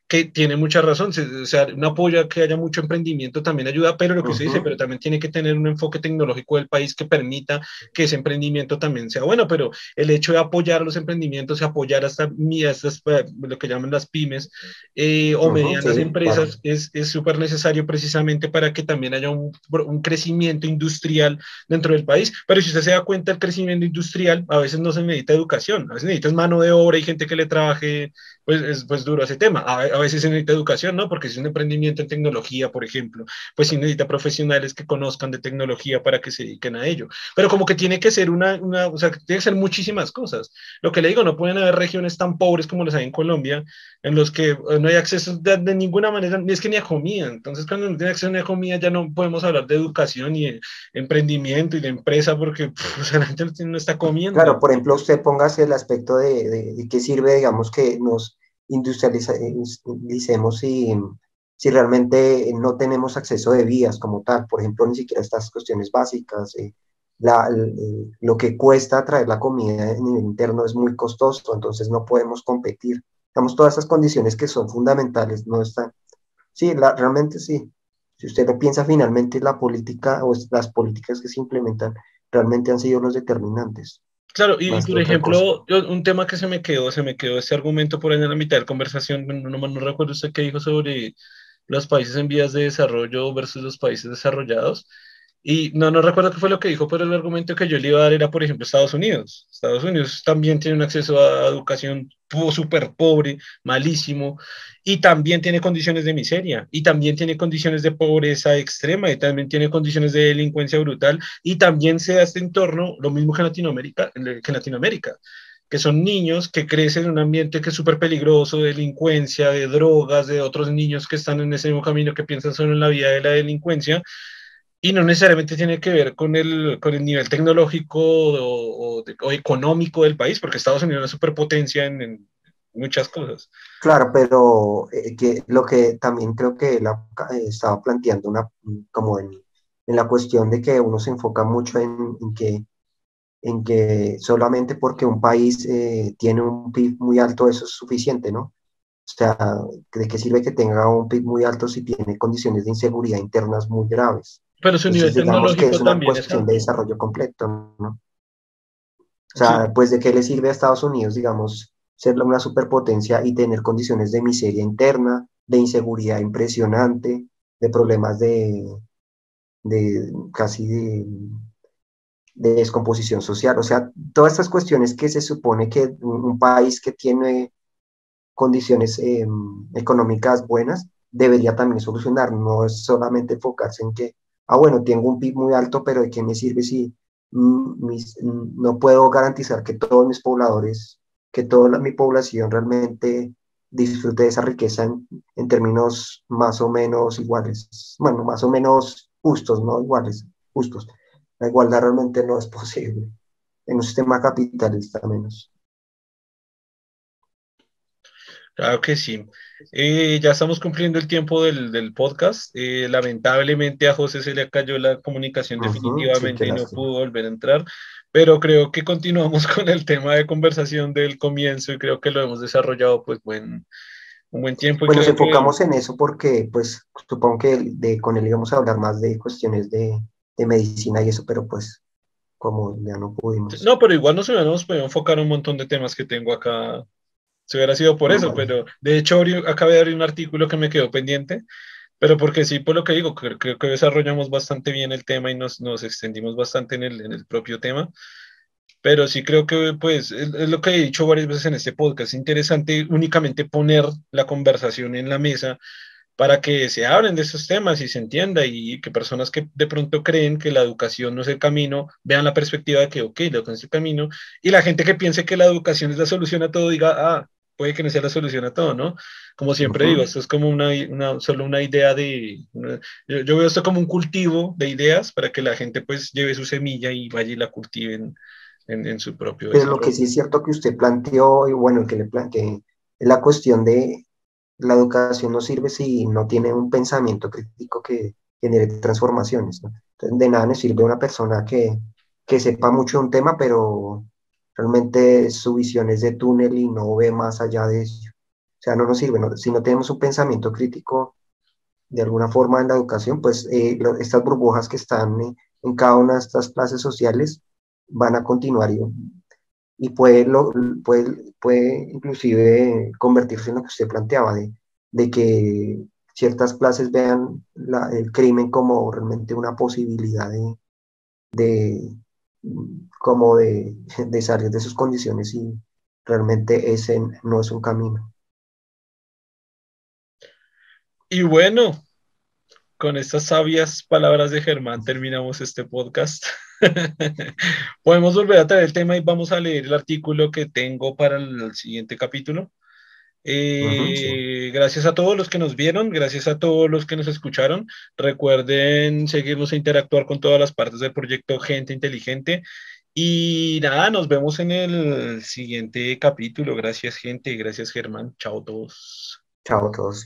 que tiene mucha razón, se- o sea, un apoyo a que haya mucho emprendimiento también ayuda, pero lo que usted dice, Ujú. pero también tiene que tener un enfoque tecnológico del país que permita que ese emprendimiento también sea bueno, pero el hecho de apoyar a los emprendimientos, apoyar hasta estas, lo que llaman las pymes eh, o Ujú, medianas sí, claro. empresas es es súper necesario precisamente para que también haya un, un crecimiento industrial dentro del país, pero si usted se da cuenta, el crecimiento industrial a veces no se necesita educación, a veces necesitas mano de obra y gente que le trabaje, pues es pues duro ese tema, a veces se necesita educación, ¿no? Porque si es un emprendimiento en tecnología, por ejemplo, pues sí necesita profesionales que conozcan de tecnología para que se dediquen a ello, pero como que tiene que ser una, una o sea, tiene que ser muchísimas cosas. Lo que le digo, no pueden haber regiones tan pobres como las hay en Colombia, en los que eh, no hay acceso de, de ninguna manera, ni es que ni a comida. Entonces, cuando no tiene acceso ni a comida, ya no podemos hablar de educación y de emprendimiento y de empresa porque pff, o sea, la gente no está comiendo. Claro, por ejemplo, usted póngase el aspecto de, de, de qué sirve, digamos, que nos industrialicemos si, si realmente no tenemos acceso de vías como tal. Por ejemplo, ni siquiera estas cuestiones básicas. Eh, la, el, lo que cuesta traer la comida en nivel interno es muy costoso, entonces no podemos competir. Digamos, todas esas condiciones que son fundamentales no están. Sí, la, realmente sí. Si usted lo piensa, finalmente la política o las políticas que se implementan realmente han sido los determinantes. Claro, y, por ejemplo, yo, un tema que se me quedó, se me quedó ese argumento por ahí en la mitad de la conversación, no, no, no recuerdo usted qué dijo sobre los países en vías de desarrollo versus los países desarrollados. Y no, no recuerdo qué fue lo que dijo, pero el argumento que yo le iba a dar era, por ejemplo, Estados Unidos. Estados Unidos también tiene un acceso a educación súper pobre, malísimo, y también tiene condiciones de miseria, y también tiene condiciones de pobreza extrema, y también tiene condiciones de delincuencia brutal, y también se da este entorno, lo mismo que en Latinoamérica, que en Latinoamérica. que son niños que crecen en un ambiente que es súper peligroso, de delincuencia, de drogas, de otros niños que están en ese mismo camino que piensan solo en la vida de la delincuencia, y no necesariamente tiene que ver con el, con el nivel tecnológico o, económico del país, porque Estados Unidos es una superpotencia en, en muchas cosas. Claro, pero eh, que lo que también creo que la, eh, estaba planteando una, como en, en, la cuestión de que uno se enfoca mucho en, en que en que solamente porque un país eh, tiene un PIB muy alto eso es suficiente, ¿no? O sea, ¿de qué sirve que tenga un PIB muy alto si tiene condiciones de inseguridad internas muy graves? Pero su nivel tecnológico que es una cuestión de desarrollo completo, ¿no? O sea, pues de qué le sirve a Estados Unidos, digamos, ser una superpotencia y tener condiciones de miseria interna, de inseguridad impresionante, de problemas de, de casi de de descomposición social, o sea, todas estas cuestiones que se supone que un, país que tiene condiciones em, económicas buenas debería también solucionar, no es solamente enfocarse en que, ah, bueno, tengo un PIB muy alto, pero ¿de qué me sirve si no puedo garantizar que todos mis pobladores, que toda mi población realmente disfrute de esa riqueza en, en términos más o menos iguales, bueno, más o menos justos, no iguales, justos. La igualdad realmente no es posible en un sistema capitalista menos. Claro que sí. Eh, ya estamos cumpliendo el tiempo del, podcast. Eh, lamentablemente a José se le cayó la comunicación definitivamente y no pudo volver a entrar, pero creo que continuamos con el tema de conversación del comienzo y creo que lo hemos desarrollado pues buen, un buen tiempo. Bueno, nos enfocamos en eso porque pues supongo que de, con él íbamos a hablar más de cuestiones de, de medicina y eso, pero pues como ya no pudimos. No, pero igual nos hubiéramos podido enfocar un montón de temas que tengo acá. Se hubiera sido por eso, pero de hecho acabé de abrir un artículo que me quedó pendiente, pero porque sí, por lo que digo, creo, que desarrollamos bastante bien el tema y nos, nos extendimos bastante en el, en el, propio tema. Pero sí creo que, pues, es, es, lo que he dicho varias veces en este podcast, es interesante únicamente poner la conversación en la mesa para que se hablen de esos temas y se entienda y que personas que de pronto creen que la educación no es el camino, vean la perspectiva de que, ok, la educación es el camino, y la gente que piense que la educación es la solución a todo, diga, ah, puede que no sea la solución a todo, ¿no? Como siempre digo, esto es como una, una solo una idea de, yo, veo esto como un cultivo de ideas para que la gente pues lleve su semilla y vaya y la cultive en, en, su propio... Pero lo que sí es cierto que usted planteó, y bueno, que le planteé, es la cuestión de la educación no sirve si no tiene un pensamiento crítico que genere transformaciones. de nada le sirve una persona que, que sepa mucho de un tema, pero realmente su visión es de túnel y no ve más allá de eso. O sea, no nos sirve. Si no tenemos un pensamiento crítico de alguna forma en la educación, pues eh, estas burbujas que están en cada una de estas clases sociales van a continuar y puede, lo, puede, puede inclusive convertirse en lo que usted planteaba, de, de que ciertas clases vean el crimen como realmente una posibilidad de como de, salir de sus condiciones y realmente ese no es un camino. Y bueno, con estas sabias palabras de Germán terminamos este podcast. Podemos volver a traer el tema y vamos a leer el artículo que tengo para el siguiente capítulo. Eh, gracias a todos los que nos vieron, gracias a todos los que nos escucharon. Recuerden seguirnos e interactuar con todas las partes del proyecto Gente Inteligente. Y nada, nos vemos en el siguiente capítulo. Gracias, gente. Gracias, Germán. Chao a todos. Chao a todos.